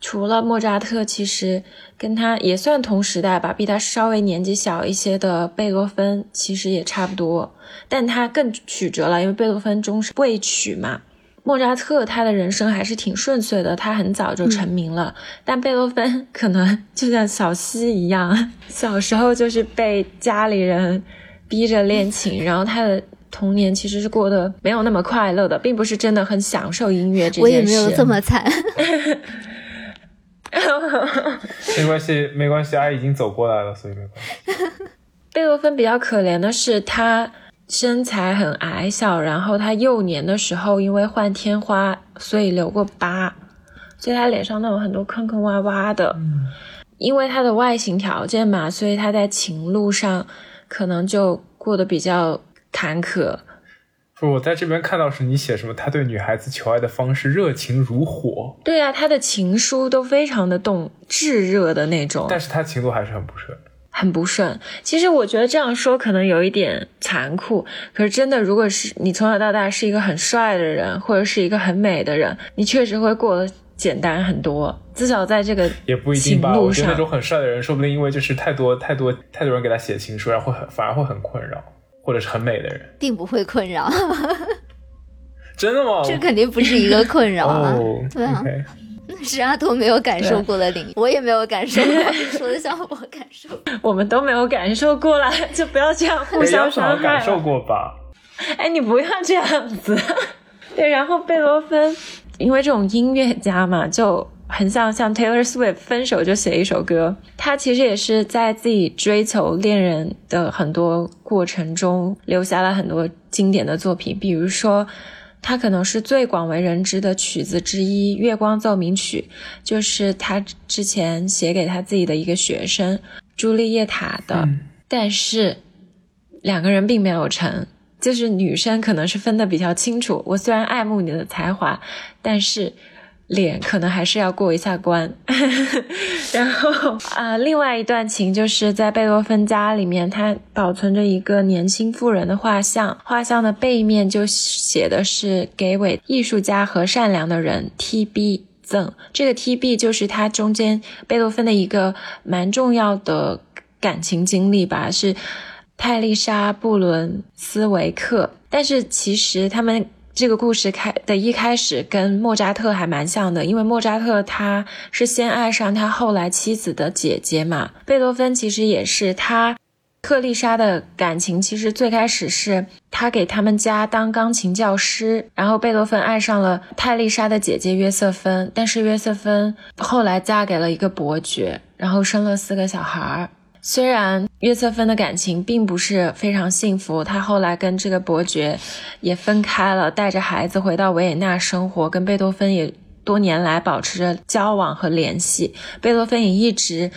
除了莫扎特，其实跟他也算同时代吧，比他稍微年纪小一些的贝多芬，其实也差不多，但他更曲折了，因为贝多芬终是未娶嘛。莫扎特他的人生还是挺顺遂的，他很早就成名了。但贝多芬 可能就像小溪一样，小时候就是被家里人逼着练琴，然后他的童年其实是过得没有那么快乐的，并不是真的很享受音乐这件事。我也没有这么惨。没关系，没关系，阿姨已经走过来了，所以没关系。贝多芬比较可怜的是，他身材很矮小，然后他幼年的时候因为患天花，所以留过疤，所以他脸上都有很多坑坑洼洼的。因为他的外形条件嘛，所以他在情路上可能就过得比较坎坷。不是我在这边看到是你写什么？他对女孩子求爱的方式热情如火，对啊，他的情书都非常的动炙热的那种，但是他情路还是很不顺。很不顺。其实我觉得这样说可能有一点残酷，可是真的，如果是你从小到大是一个很帅的人，或者是一个很美的人，你确实会过得简单很多。至少在这个也不一定情吧，我路上觉得那种，很帅的人，说不定因为就是太多太多太多人给他写情书，然后会很反而会很困扰，或者是很美的人，并不会困扰，真的吗？这肯定不是一个困扰啊。哦，对啊 OK 是阿图没有感受过的领域，我也没有感受过，说的像我感受。我们都没有感受过了，就不要这样互相伤害感受。过吧？哎，你不要这样子。对，然后贝多芬，因为这种音乐家嘛，就很像像 Taylor Swift 分手就写一首歌。他其实也是在自己追求恋人的很多过程中，留下了很多经典的作品，比如说。他可能是最广为人知的曲子之一，《月光奏鸣曲》，就是他之前写给他自己的一个学生朱丽叶塔的。嗯但是两个人并没有成，就是女生可能是分的比较清楚。我虽然爱慕你的才华，但是脸可能还是要过一下关。然后啊、另外一段情就是在贝多芬家里面，他保存着一个年轻妇人的画像，画像的背面就写的是“给伟艺术家和善良的人 T.B.” 赠这个 T.B. 就是他中间贝多芬的一个蛮重要的感情经历吧，是泰丽莎·布伦斯维克。但是其实他们这个故事开的一开始跟莫扎特还蛮像的，因为莫扎特他是先爱上他后来妻子的姐姐嘛，贝多芬其实也是他。特丽莎的感情其实最开始是他给他们家当钢琴教师，然后贝多芬爱上了泰丽莎的姐姐约瑟芬，但是约瑟芬后来嫁给了一个伯爵，然后生了四个小孩儿。虽然约瑟芬的感情并不是非常幸福，他后来跟这个伯爵也分开了，带着孩子回到维也纳生活，跟贝多芬也。多年来保持着交往和联系，贝多芬也一直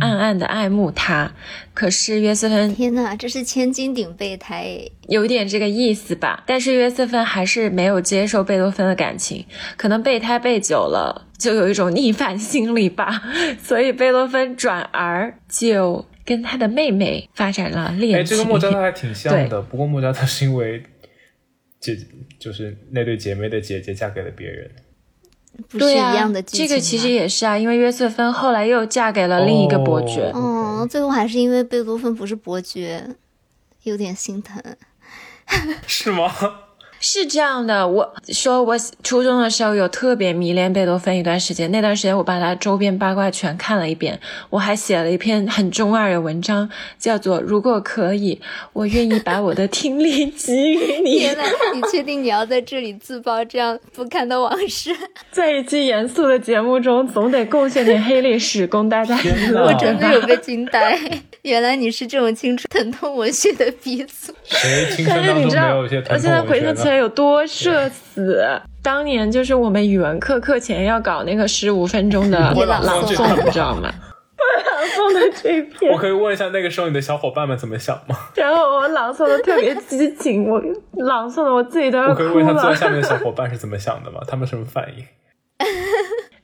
暗暗的爱慕他。可是约瑟芬，天哪，这是千金顶备胎，有点这个意思吧？但是约瑟芬还是没有接受贝多芬的感情，可能备胎备久了，就有一种逆反心理吧。所以贝多芬转而就跟他的妹妹发展了恋情。哎，这个莫扎特还挺像的，不过莫扎特是因为姐就是那对姐妹的姐姐嫁给了别人。对呀，这个其实也是啊，因为约瑟芬后来又嫁给了另一个伯爵。嗯，最后还是因为贝多芬不是伯爵，有点心疼。是吗？是这样的，我说我初中的时候有特别迷恋贝多芬一段时间，那段时间我把他周边八卦全看了一遍，我还写了一篇很中二的文章，叫做“如果可以，我愿意把我的听力给予你 ”。天呐，你确定你要在这里自曝这样不堪的往事？在一期严肃的节目中，总得贡献点黑历史供大家。我真的有被惊呆，原来你是这种青春疼痛文学的鼻祖。谁青春当中没有一些疼痛文学？有多社死！当年就是我们语文课课前要搞那个十五分钟的朗诵，你知道吗？朗诵的这篇，我可以问一下那个时候你的小伙伴们怎么想吗？然后我朗诵的特别激情，我朗诵的我自己都要哭了。我可以问一下坐在下面的小伙伴是怎么想的吗？他们什么反应？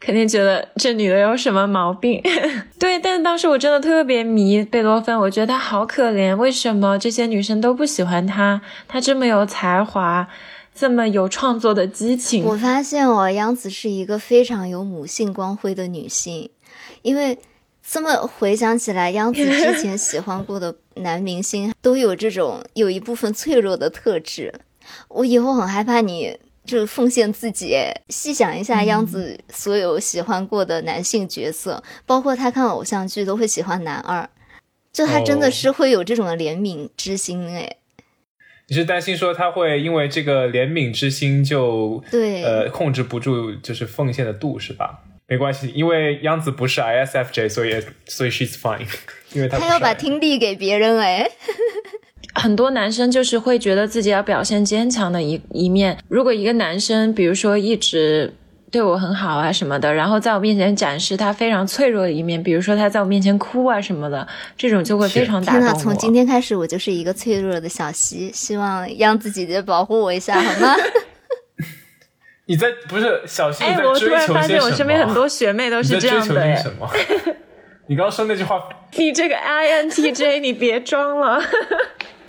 肯定觉得这女的有什么毛病。对，但是当时我真的特别迷贝多芬，我觉得她好可怜。为什么这些女生都不喜欢她？她这么有才华，这么有创作的激情。我发现哦，杨紫是一个非常有母性光辉的女性，因为这么回想起来，杨紫之前喜欢过的男明星都有这种有一部分脆弱的特质。我以后很害怕你。就是奉献自己。细想一下，央子所有喜欢过的男性角色，包括他看偶像剧都会喜欢男二，就他真的是会有这种的怜悯之心哎。你是担心说他会因为这个怜悯之心就对呃控制不住就是奉献的度是吧？没关系，因为央子不是 ISFJ，所以所以 she's fine，因为他他要把听力给别人哎。很多男生就是会觉得自己要表现坚强的一一面。如果一个男生，比如说一直对我很好啊什么的，然后在我面前展示他非常脆弱的一面，比如说他在我面前哭啊什么的，这种就会非常打动我。从今天开始，我就是一个脆弱的小溪，希望央子姐姐保护我一下，好吗？你在不是小溪？哎，我突然发现我身边很多学妹都是这样的。什么？你刚刚说那句话，你这个 INTJ，你别装了。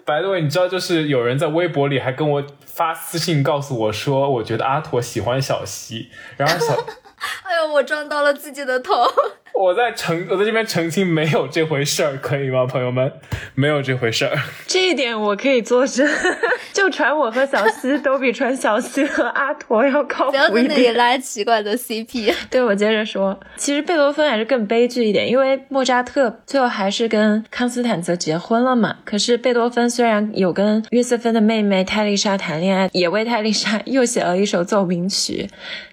白的 y，你知道，就是有人在微博里还跟我发私信告诉我说，我觉得阿驼喜欢小西，然后小，呦，我撞到了自己的头。我在澄，我在这边澄清，没有这回事儿，可以吗，朋友们？没有这回事儿，这一点我可以作证。就传我和小西都比传小西和阿驼要靠谱一点。不要在那里拉奇怪的 CP。对，我接着说，其实贝多芬还是更悲剧一点，因为莫扎特最后还是跟康斯坦泽结婚了嘛。可是贝多芬虽然有跟约瑟芬的妹妹泰丽莎谈恋爱，也为泰丽莎又写了一首奏鸣曲。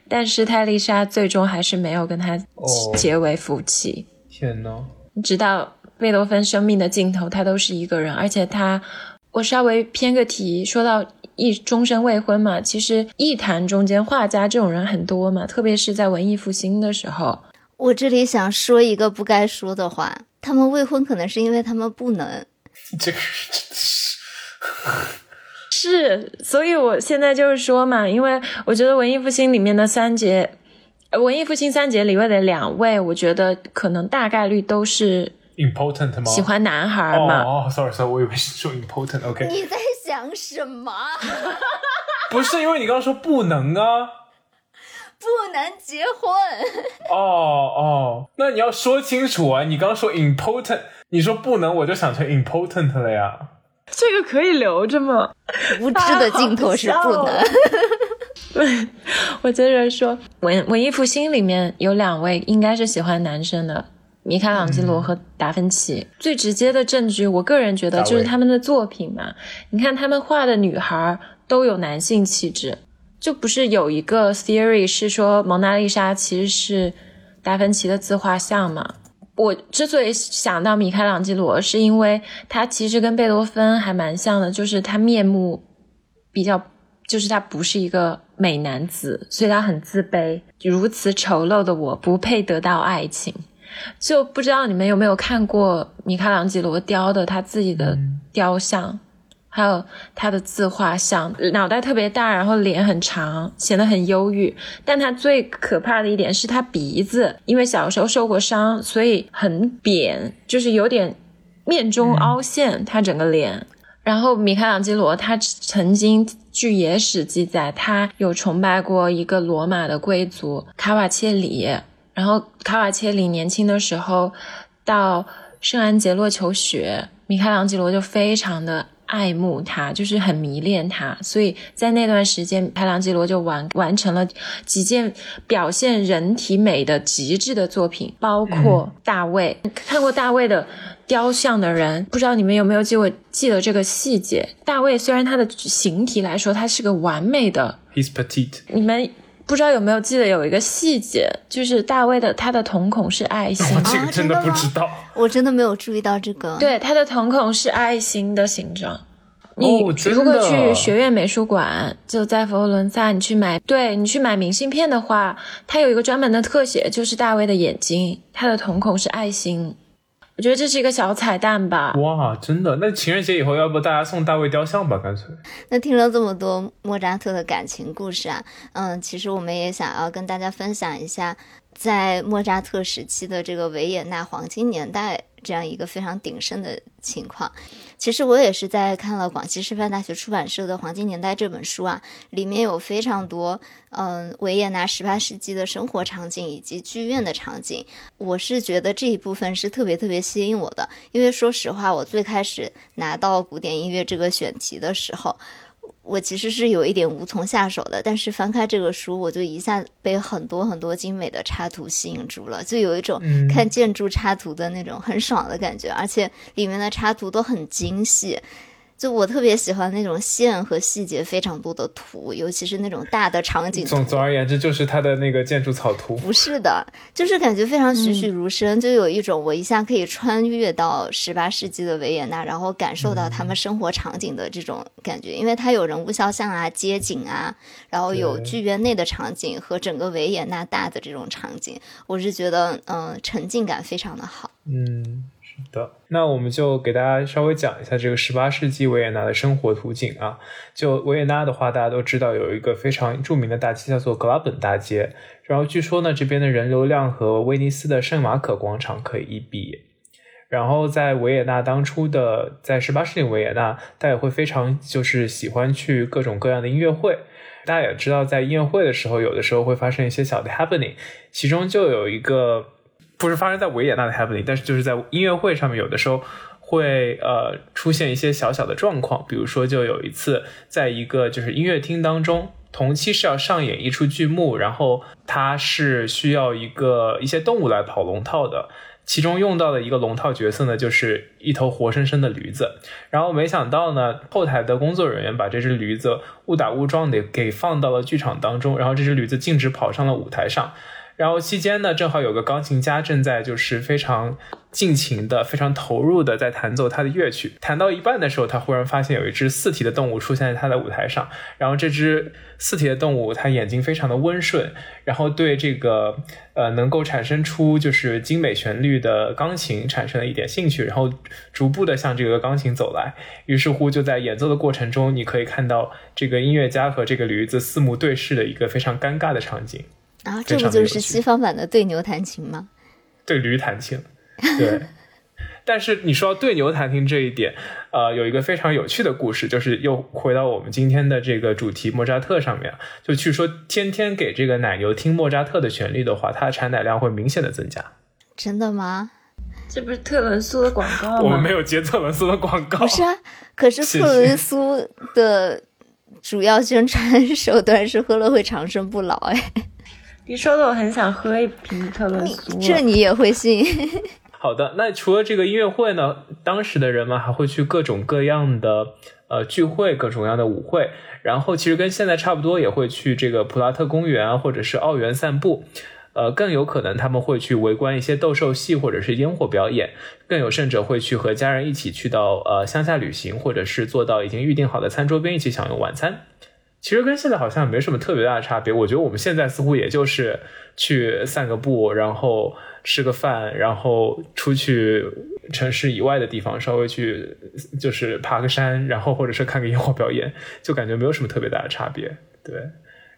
但是泰丽莎最终还是没有跟他结为夫妻。天呐，直到贝多芬生命的尽头，他都是一个人。而且他，我稍微偏个题，说到一终身未婚嘛，其实艺坛中间画家这种人很多嘛，特别是在文艺复兴的时候。我这里想说一个不该说的话，他们未婚可能是因为他们不能。这个。是，所以我现在就是说嘛，因为我觉得文艺复兴里面的三杰，文艺复兴三杰里面的两位，我觉得可能大概率都是 important 吗？喜欢男孩嘛？哦，sorry，sorry，我以为是说 important，OK。你在想什么？不是，因为你刚刚说不能啊，不能结婚。哦哦，那你要说清楚啊！你刚刚说 important，你说不能，我就想成 important 了呀。这个可以留着吗？无知的镜头是不能。我接着说，文文艺复兴里面有两位应该是喜欢男生的，米开朗基罗和达芬奇。最直接的证据，我个人觉得就是他们的作品嘛。你看他们画的女孩都有男性气质，就不是有一个 theory 是说蒙娜丽莎其实是达芬奇的自画像嘛？我之所以想到米开朗基罗，是因为他其实跟贝多芬还蛮像的，就是他面目比较，就是他不是一个美男子，所以他很自卑。如此丑陋的我，不配得到爱情。就不知道你们有没有看过米开朗基罗雕的他自己的雕像，还有他的自画像，脑袋特别大，然后脸很长，显得很忧郁。但他最可怕的一点是他鼻子，因为小时候受过伤，所以很扁，就是有点面中凹陷，他整个脸。然后米开朗基罗他曾经据野史记载，他有崇拜过一个罗马的贵族卡瓦切里。然后卡瓦切里年轻的时候到圣安杰洛求学，米开朗基罗就非常的爱慕他，就是很迷恋他。所以在那段时间，米开朗基罗就完完成了几件表现人体美的极致的作品，包括大卫。看过大卫的雕像的人，不知道你们有没有记过记得这个细节？大卫虽然他的形体来说，他是个完美的，He's petite。你们。不知道有没有记得有一个细节，就是大卫的他的瞳孔是爱心。这个真的不知道，我真的没有注意到这个。对，他的瞳孔是爱心的形状。你如果去学院美术馆，就在佛罗伦萨，你去买，对你去买明信片的话，它有一个专门的特写，就是大卫的眼睛，他的瞳孔是爱心。我觉得这是一个小彩蛋吧。哇，真的？那情人节以后，要不大家送大卫雕像吧？干脆。那听了这么多莫扎特的感情故事啊，嗯，其实我们也想要跟大家分享一下。在莫扎特时期的这个维也纳黄金年代，这样一个非常鼎盛的情况，其实我也是在看了广西师范大学出版社的《黄金年代》这本书啊，里面有非常多嗯维也纳十八世纪的生活场景以及剧院的场景，我是觉得这一部分是特别特别吸引我的，因为说实话，我最开始拿到古典音乐这个选题的时候。我其实是有一点无从下手的，但是翻开这个书，我就一下被很多很多精美的插图吸引住了，就有一种看建筑插图的那种很爽的感觉，而且里面的插图都很精细。就我特别喜欢那种线和细节非常多的图，尤其是那种大的场景。总总而言之，就是它的那个建筑草图。不是的，就是感觉非常栩栩如生，就有一种我一下可以穿越到十八世纪的维也纳，然后感受到他们生活场景的这种感觉。因为它有人物肖像啊、街景啊，然后有剧院内的场景和整个维也纳大的这种场景，我是觉得嗯沉浸感非常的好。嗯。的，那我们就给大家稍微讲一下这个十八世纪维也纳的生活图景啊。就维也纳的话，大家都知道有一个非常著名的大街叫做格拉本大街，然后据说呢，这边的人流量和威尼斯的圣马可广场可以一比。然后在维也纳当初的，在十八世纪维也纳，大家也会非常就是喜欢去各种各样的音乐会。大家也知道，在音乐会的时候，有的时候会发生一些小的 happening，其中就有一个。不是发生在维也纳的 happening，但是就是在音乐会上面，有的时候会呃出现一些小小的状况。比如说，就有一次，在一个就是音乐厅当中，同期是要上演一出剧目，然后它是需要一个一些动物来跑龙套的，其中用到的一个龙套角色呢，就是一头活生生的驴子。然后没想到呢，后台的工作人员把这只驴子误打误撞的给放到了剧场当中，然后这只驴子径直跑上了舞台上。然后期间呢，正好有个钢琴家正在就是非常尽情的、非常投入的在弹奏他的乐曲。弹到一半的时候，他忽然发现有一只四蹄的动物出现在他的舞台上。然后这只四蹄的动物，它眼睛非常的温顺，然后对这个呃能够产生出就是精美旋律的钢琴产生了一点兴趣，然后逐步的向这个钢琴走来。于是乎，就在演奏的过程中，你可以看到这个音乐家和这个驴子四目对视的一个非常尴尬的场景。啊，这不就是西方版的对牛弹琴吗？对驴弹琴，对。但是你说对牛弹琴这一点，呃，有一个非常有趣的故事，就是又回到我们今天的这个主题莫扎特上面。就据说天天给这个奶牛听莫扎特的旋律的话，它的产奶量会明显的增加。真的吗？这不是特仑苏的广告吗？我们没有接特仑苏的广告。不是啊，可是特仑苏的主要宣传手段是喝了会长生不老，哎。你说的我很想喝一瓶特仑苏，这你也会信？好的，那除了这个音乐会呢？当时的人们还会去各种各样的呃聚会，各种各样的舞会，然后其实跟现在差不多，也会去这个普拉特公园或者是奥园散步。呃，更有可能他们会去围观一些斗兽戏或者是烟火表演，更有甚者会去和家人一起去到呃乡下旅行，或者是坐到已经预定好的餐桌边一起享用晚餐。其实跟现在好像没什么特别大的差别。我觉得我们现在似乎也就是去散个步，然后吃个饭，然后出去城市以外的地方稍微去就是爬个山，然后或者是看个烟火表演，就感觉没有什么特别大的差别。对。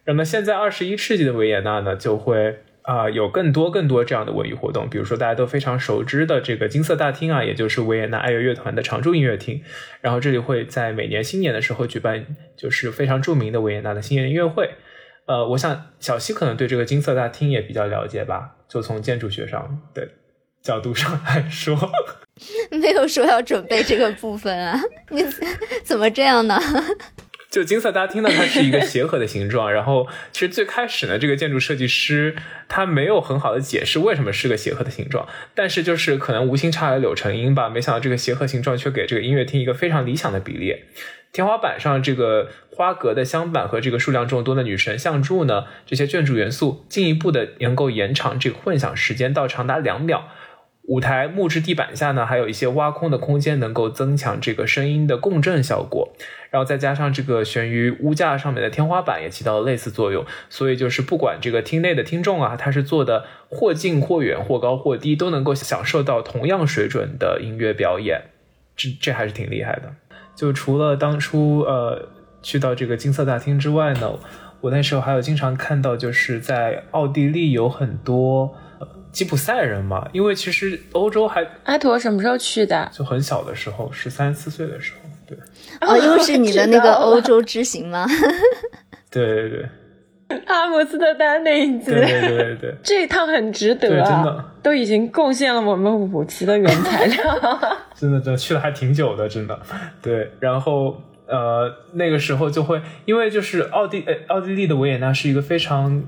那么现在二十一世纪的维也纳呢，就会啊有更多更多这样的文艺活动，比如说大家都非常熟知的这个金色大厅啊，也就是维也纳爱乐乐团的常驻音乐厅。然后这里会在每年新年的时候举办，就是非常著名的维也纳的新年音乐会。呃，我想小西可能对这个金色大厅也比较了解吧，就从建筑学上的角度上来说，没有说要准备这个部分啊，你 怎么这样呢？就金色大厅呢，它是一个鞋盒的形状。然后，其实最开始呢，这个建筑设计师他没有很好的解释为什么是个鞋盒的形状。但是，就是可能无心插柳成荫吧，没想到这个鞋盒形状却给这个音乐厅一个非常理想的比例。天花板上这个花格的镶板和这个数量众多的女神像柱呢，这些建筑元素进一步的能够延长这个混响时间到长达两秒。舞台木质地板下呢，还有一些挖空的空间，能够增强这个声音的共振效果。然后再加上这个悬于屋架上面的天花板，也起到了类似作用。所以就是不管这个厅内的听众啊，他是坐的或近或远、或高或低，都能够享受到同样水准的音乐表演。这这还是挺厉害的。就除了当初呃去到这个金色大厅之外呢，我那时候还有经常看到，就是在奥地利有很多。吉普赛人嘛，因为其实欧洲还阿陀什么时候去的？就很小的时候，十三四岁的时候，对。哦，又是你的那个 欧洲之行吗？对对对。阿姆斯特丹那一次，对对对对，这一趟很值得，真的，都已经贡献了我们五期的原材料。真的，真的去了还挺久的，真的。对，然后呃，那个时候就会，因为就是奥地，呃，奥地利的维也纳是一个非常。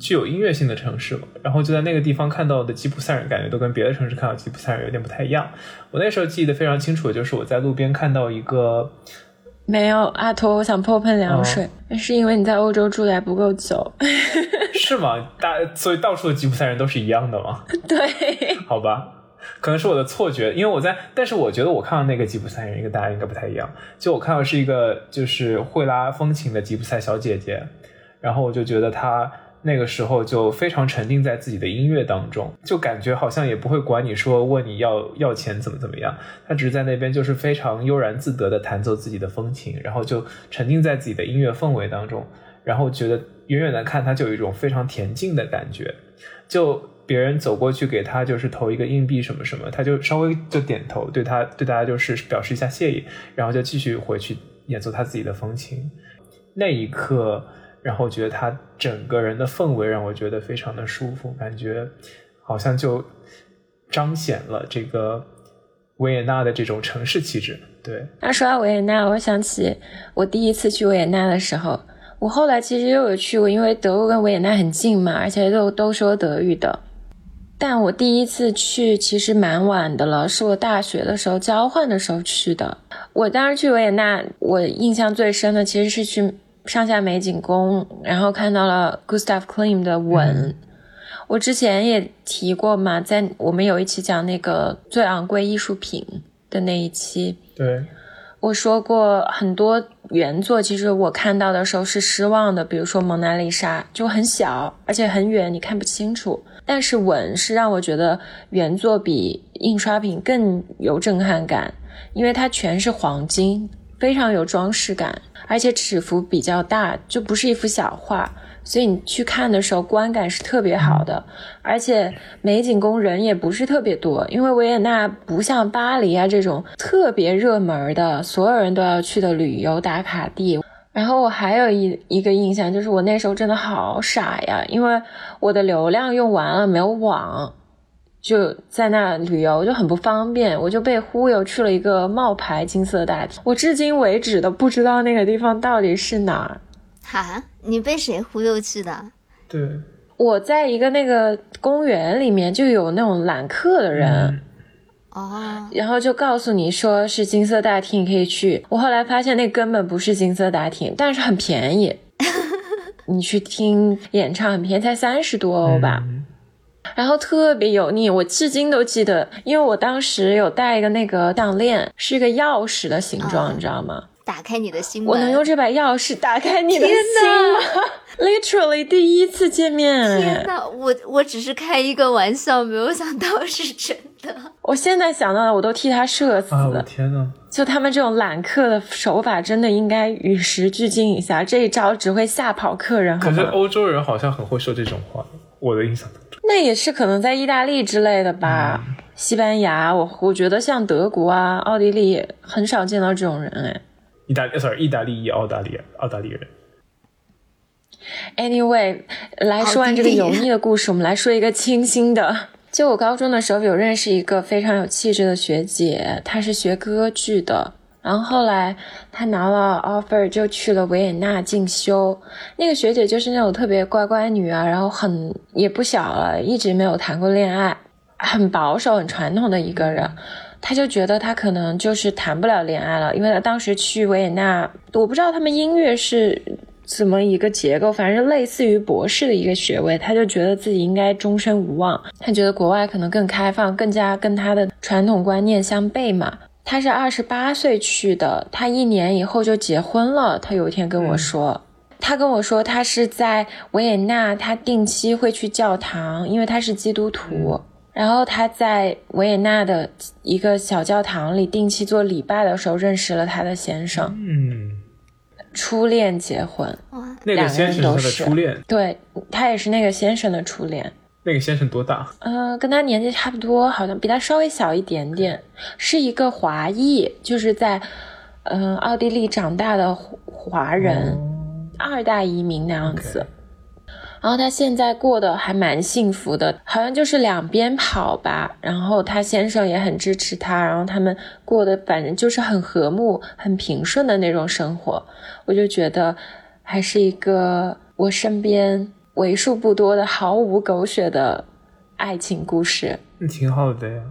具有音乐性的城市嘛，然后就在那个地方看到的吉普赛人，感觉都跟别的城市看到吉普赛人有点不太一样。我那时候记得非常清楚，就是我在路边看到一个，没有阿托，我想泼盆凉水，是因为你在欧洲住的还不够久，是吗？大所以到处的吉普赛人都是一样的吗？对，好吧，可能是我的错觉，因为我在，但是我觉得我看到那个吉普赛人，跟大家应该不太一样。就我看到是一个就是会拉风琴的吉普赛小姐姐，然后我就觉得她。那个时候就非常沉浸在自己的音乐当中，就感觉好像也不会管你说问你要要钱怎么怎么样，他只是在那边就是非常悠然自得的弹奏自己的风琴，然后就沉浸在自己的音乐氛围当中，然后觉得远远的看他就有一种非常恬静的感觉，就别人走过去给他就是投一个硬币什么什么，他就稍微就点头，对他对大家就是表示一下谢意，然后就继续回去演奏他自己的风琴，那一刻。然后觉得他整个人的氛围让我觉得非常的舒服，感觉好像就彰显了这个维也纳的这种城市气质。对，那说到维也纳，我想起我第一次去维也纳的时候，我后来其实又有去过，因为德国跟维也纳很近嘛，而且都都说德语的。但我第一次去其实蛮晚的了，是我大学的时候交换的时候去的。我当时去维也纳，我印象最深的其实是去。上下美景宫，然后看到了 Gustav Klimt 的吻。我之前也提过嘛，在我们有一期讲那个最昂贵艺术品的那一期，对我说过很多原作，其实我看到的时候是失望的，比如说蒙娜丽莎就很小，而且很远，你看不清楚。但是吻是让我觉得原作比印刷品更有震撼感，因为它全是黄金，非常有装饰感。而且尺幅比较大，就不是一幅小画，所以你去看的时候观感是特别好的。而且美景宫人也不是特别多，因为维也纳不像巴黎啊这种特别热门的，所有人都要去的旅游打卡地。然后我还有一一个印象，就是我那时候真的好傻呀，因为我的流量用完了，没有网。就在那旅游就很不方便，我就被忽悠去了一个冒牌金色大厅。我至今为止都不知道那个地方到底是哪儿。哈，你被谁忽悠去的？对，我在一个那个公园里面就有那种揽客的人，哦，然后就告诉你说是金色大厅，你可以去。我后来发现那根本不是金色大厅，但是很便宜。你去听演唱很便宜，才三十多欧吧。然后特别油腻，我至今都记得，因为我当时有戴一个那个项链，是一个钥匙的形状，你知道吗？打开你的心门，我能用这把钥匙打开你的心吗？Literally 第一次见面，天呐，我我只是开一个玩笑，没有想到是真的。我现在想到的，我都替他社死。啊，我天呐！就他们这种揽客的手法，真的应该与时俱进一下。这一招只会吓跑客人。可是欧洲人好像很会说这种话，我的印象。那也是可能在意大利之类的吧，西班牙，我我觉得像德国啊、奥地利很少见到这种人哎。意大利，sorry，意大利裔澳大利亚澳大利人。Anyway，来说完这个油腻的故事，我们来说一个清新的。就我高中的时候有认识一个非常有气质的学姐，她是学歌剧的，然后后来她拿了 offer 就去了维也纳进修。那个学姐就是那种特别乖乖女啊，然后很也不小了，一直没有谈过恋爱，很保守、很传统的一个人。他就觉得他可能就是谈不了恋爱了，因为他当时去维也纳，我不知道他们音乐是怎么一个结构，反正类似于博士的一个学位，他就觉得自己应该终身无望。他觉得国外可能更开放，更加跟他的传统观念相悖嘛。他是二十八岁去的，他一年以后就结婚了。他有一天跟我说，他跟我说他是在维也纳，他定期会去教堂，因为他是基督徒。然后他在维也纳的一个小教堂里定期做礼拜的时候，认识了他的先生。嗯，初恋结婚，那个先生是他的初恋，对他也是那个先生的初恋。那个先生多大？嗯，跟他年纪差不多，好像比他稍微小一点点，是一个华裔，就是在嗯奥地利长大的华人，二代移民那样子。然后他现在过得还蛮幸福的，好像就是两边跑吧。然后他先生也很支持他，然后他们过得反正就是很和睦、很平顺的那种生活。我就觉得还是一个我身边为数不多的毫无狗血的爱情故事。那挺好的呀。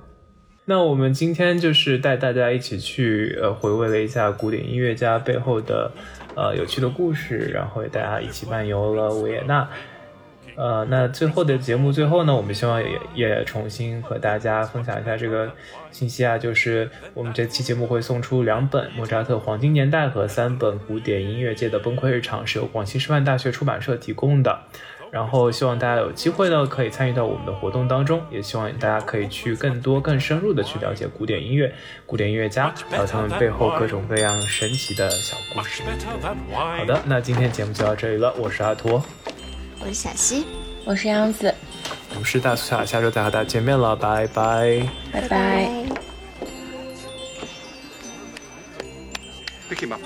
那我们今天就是带大家一起去呃回味了一下古典音乐家背后的呃有趣的故事，然后也大家一起漫游了维也纳。呃，那最后的节目最后呢，我们希望也也重新和大家分享一下这个信息啊，就是我们这期节目会送出两本莫扎特黄金年代和三本古典音乐界的崩溃日常，是由广西师范大学出版社提供的。然后希望大家有机会呢，可以参与到我们的活动当中，也希望大家可以去更多、更深入的去了解古典音乐、古典音乐家，还有他们背后各种各样神奇的小故事。好的，那今天节目就到这里了，我是阿托。我是小溪，我是杨子，我们是大苏下，下周再和大家见面了，拜拜，拜拜。Pick him up.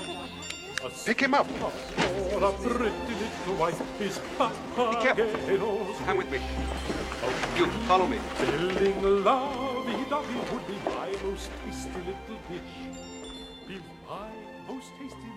Pick him up. Be careful. Come with me. Oh, you follow me. Filling lovey-dovey my most tasty little dish. Be my most tasty.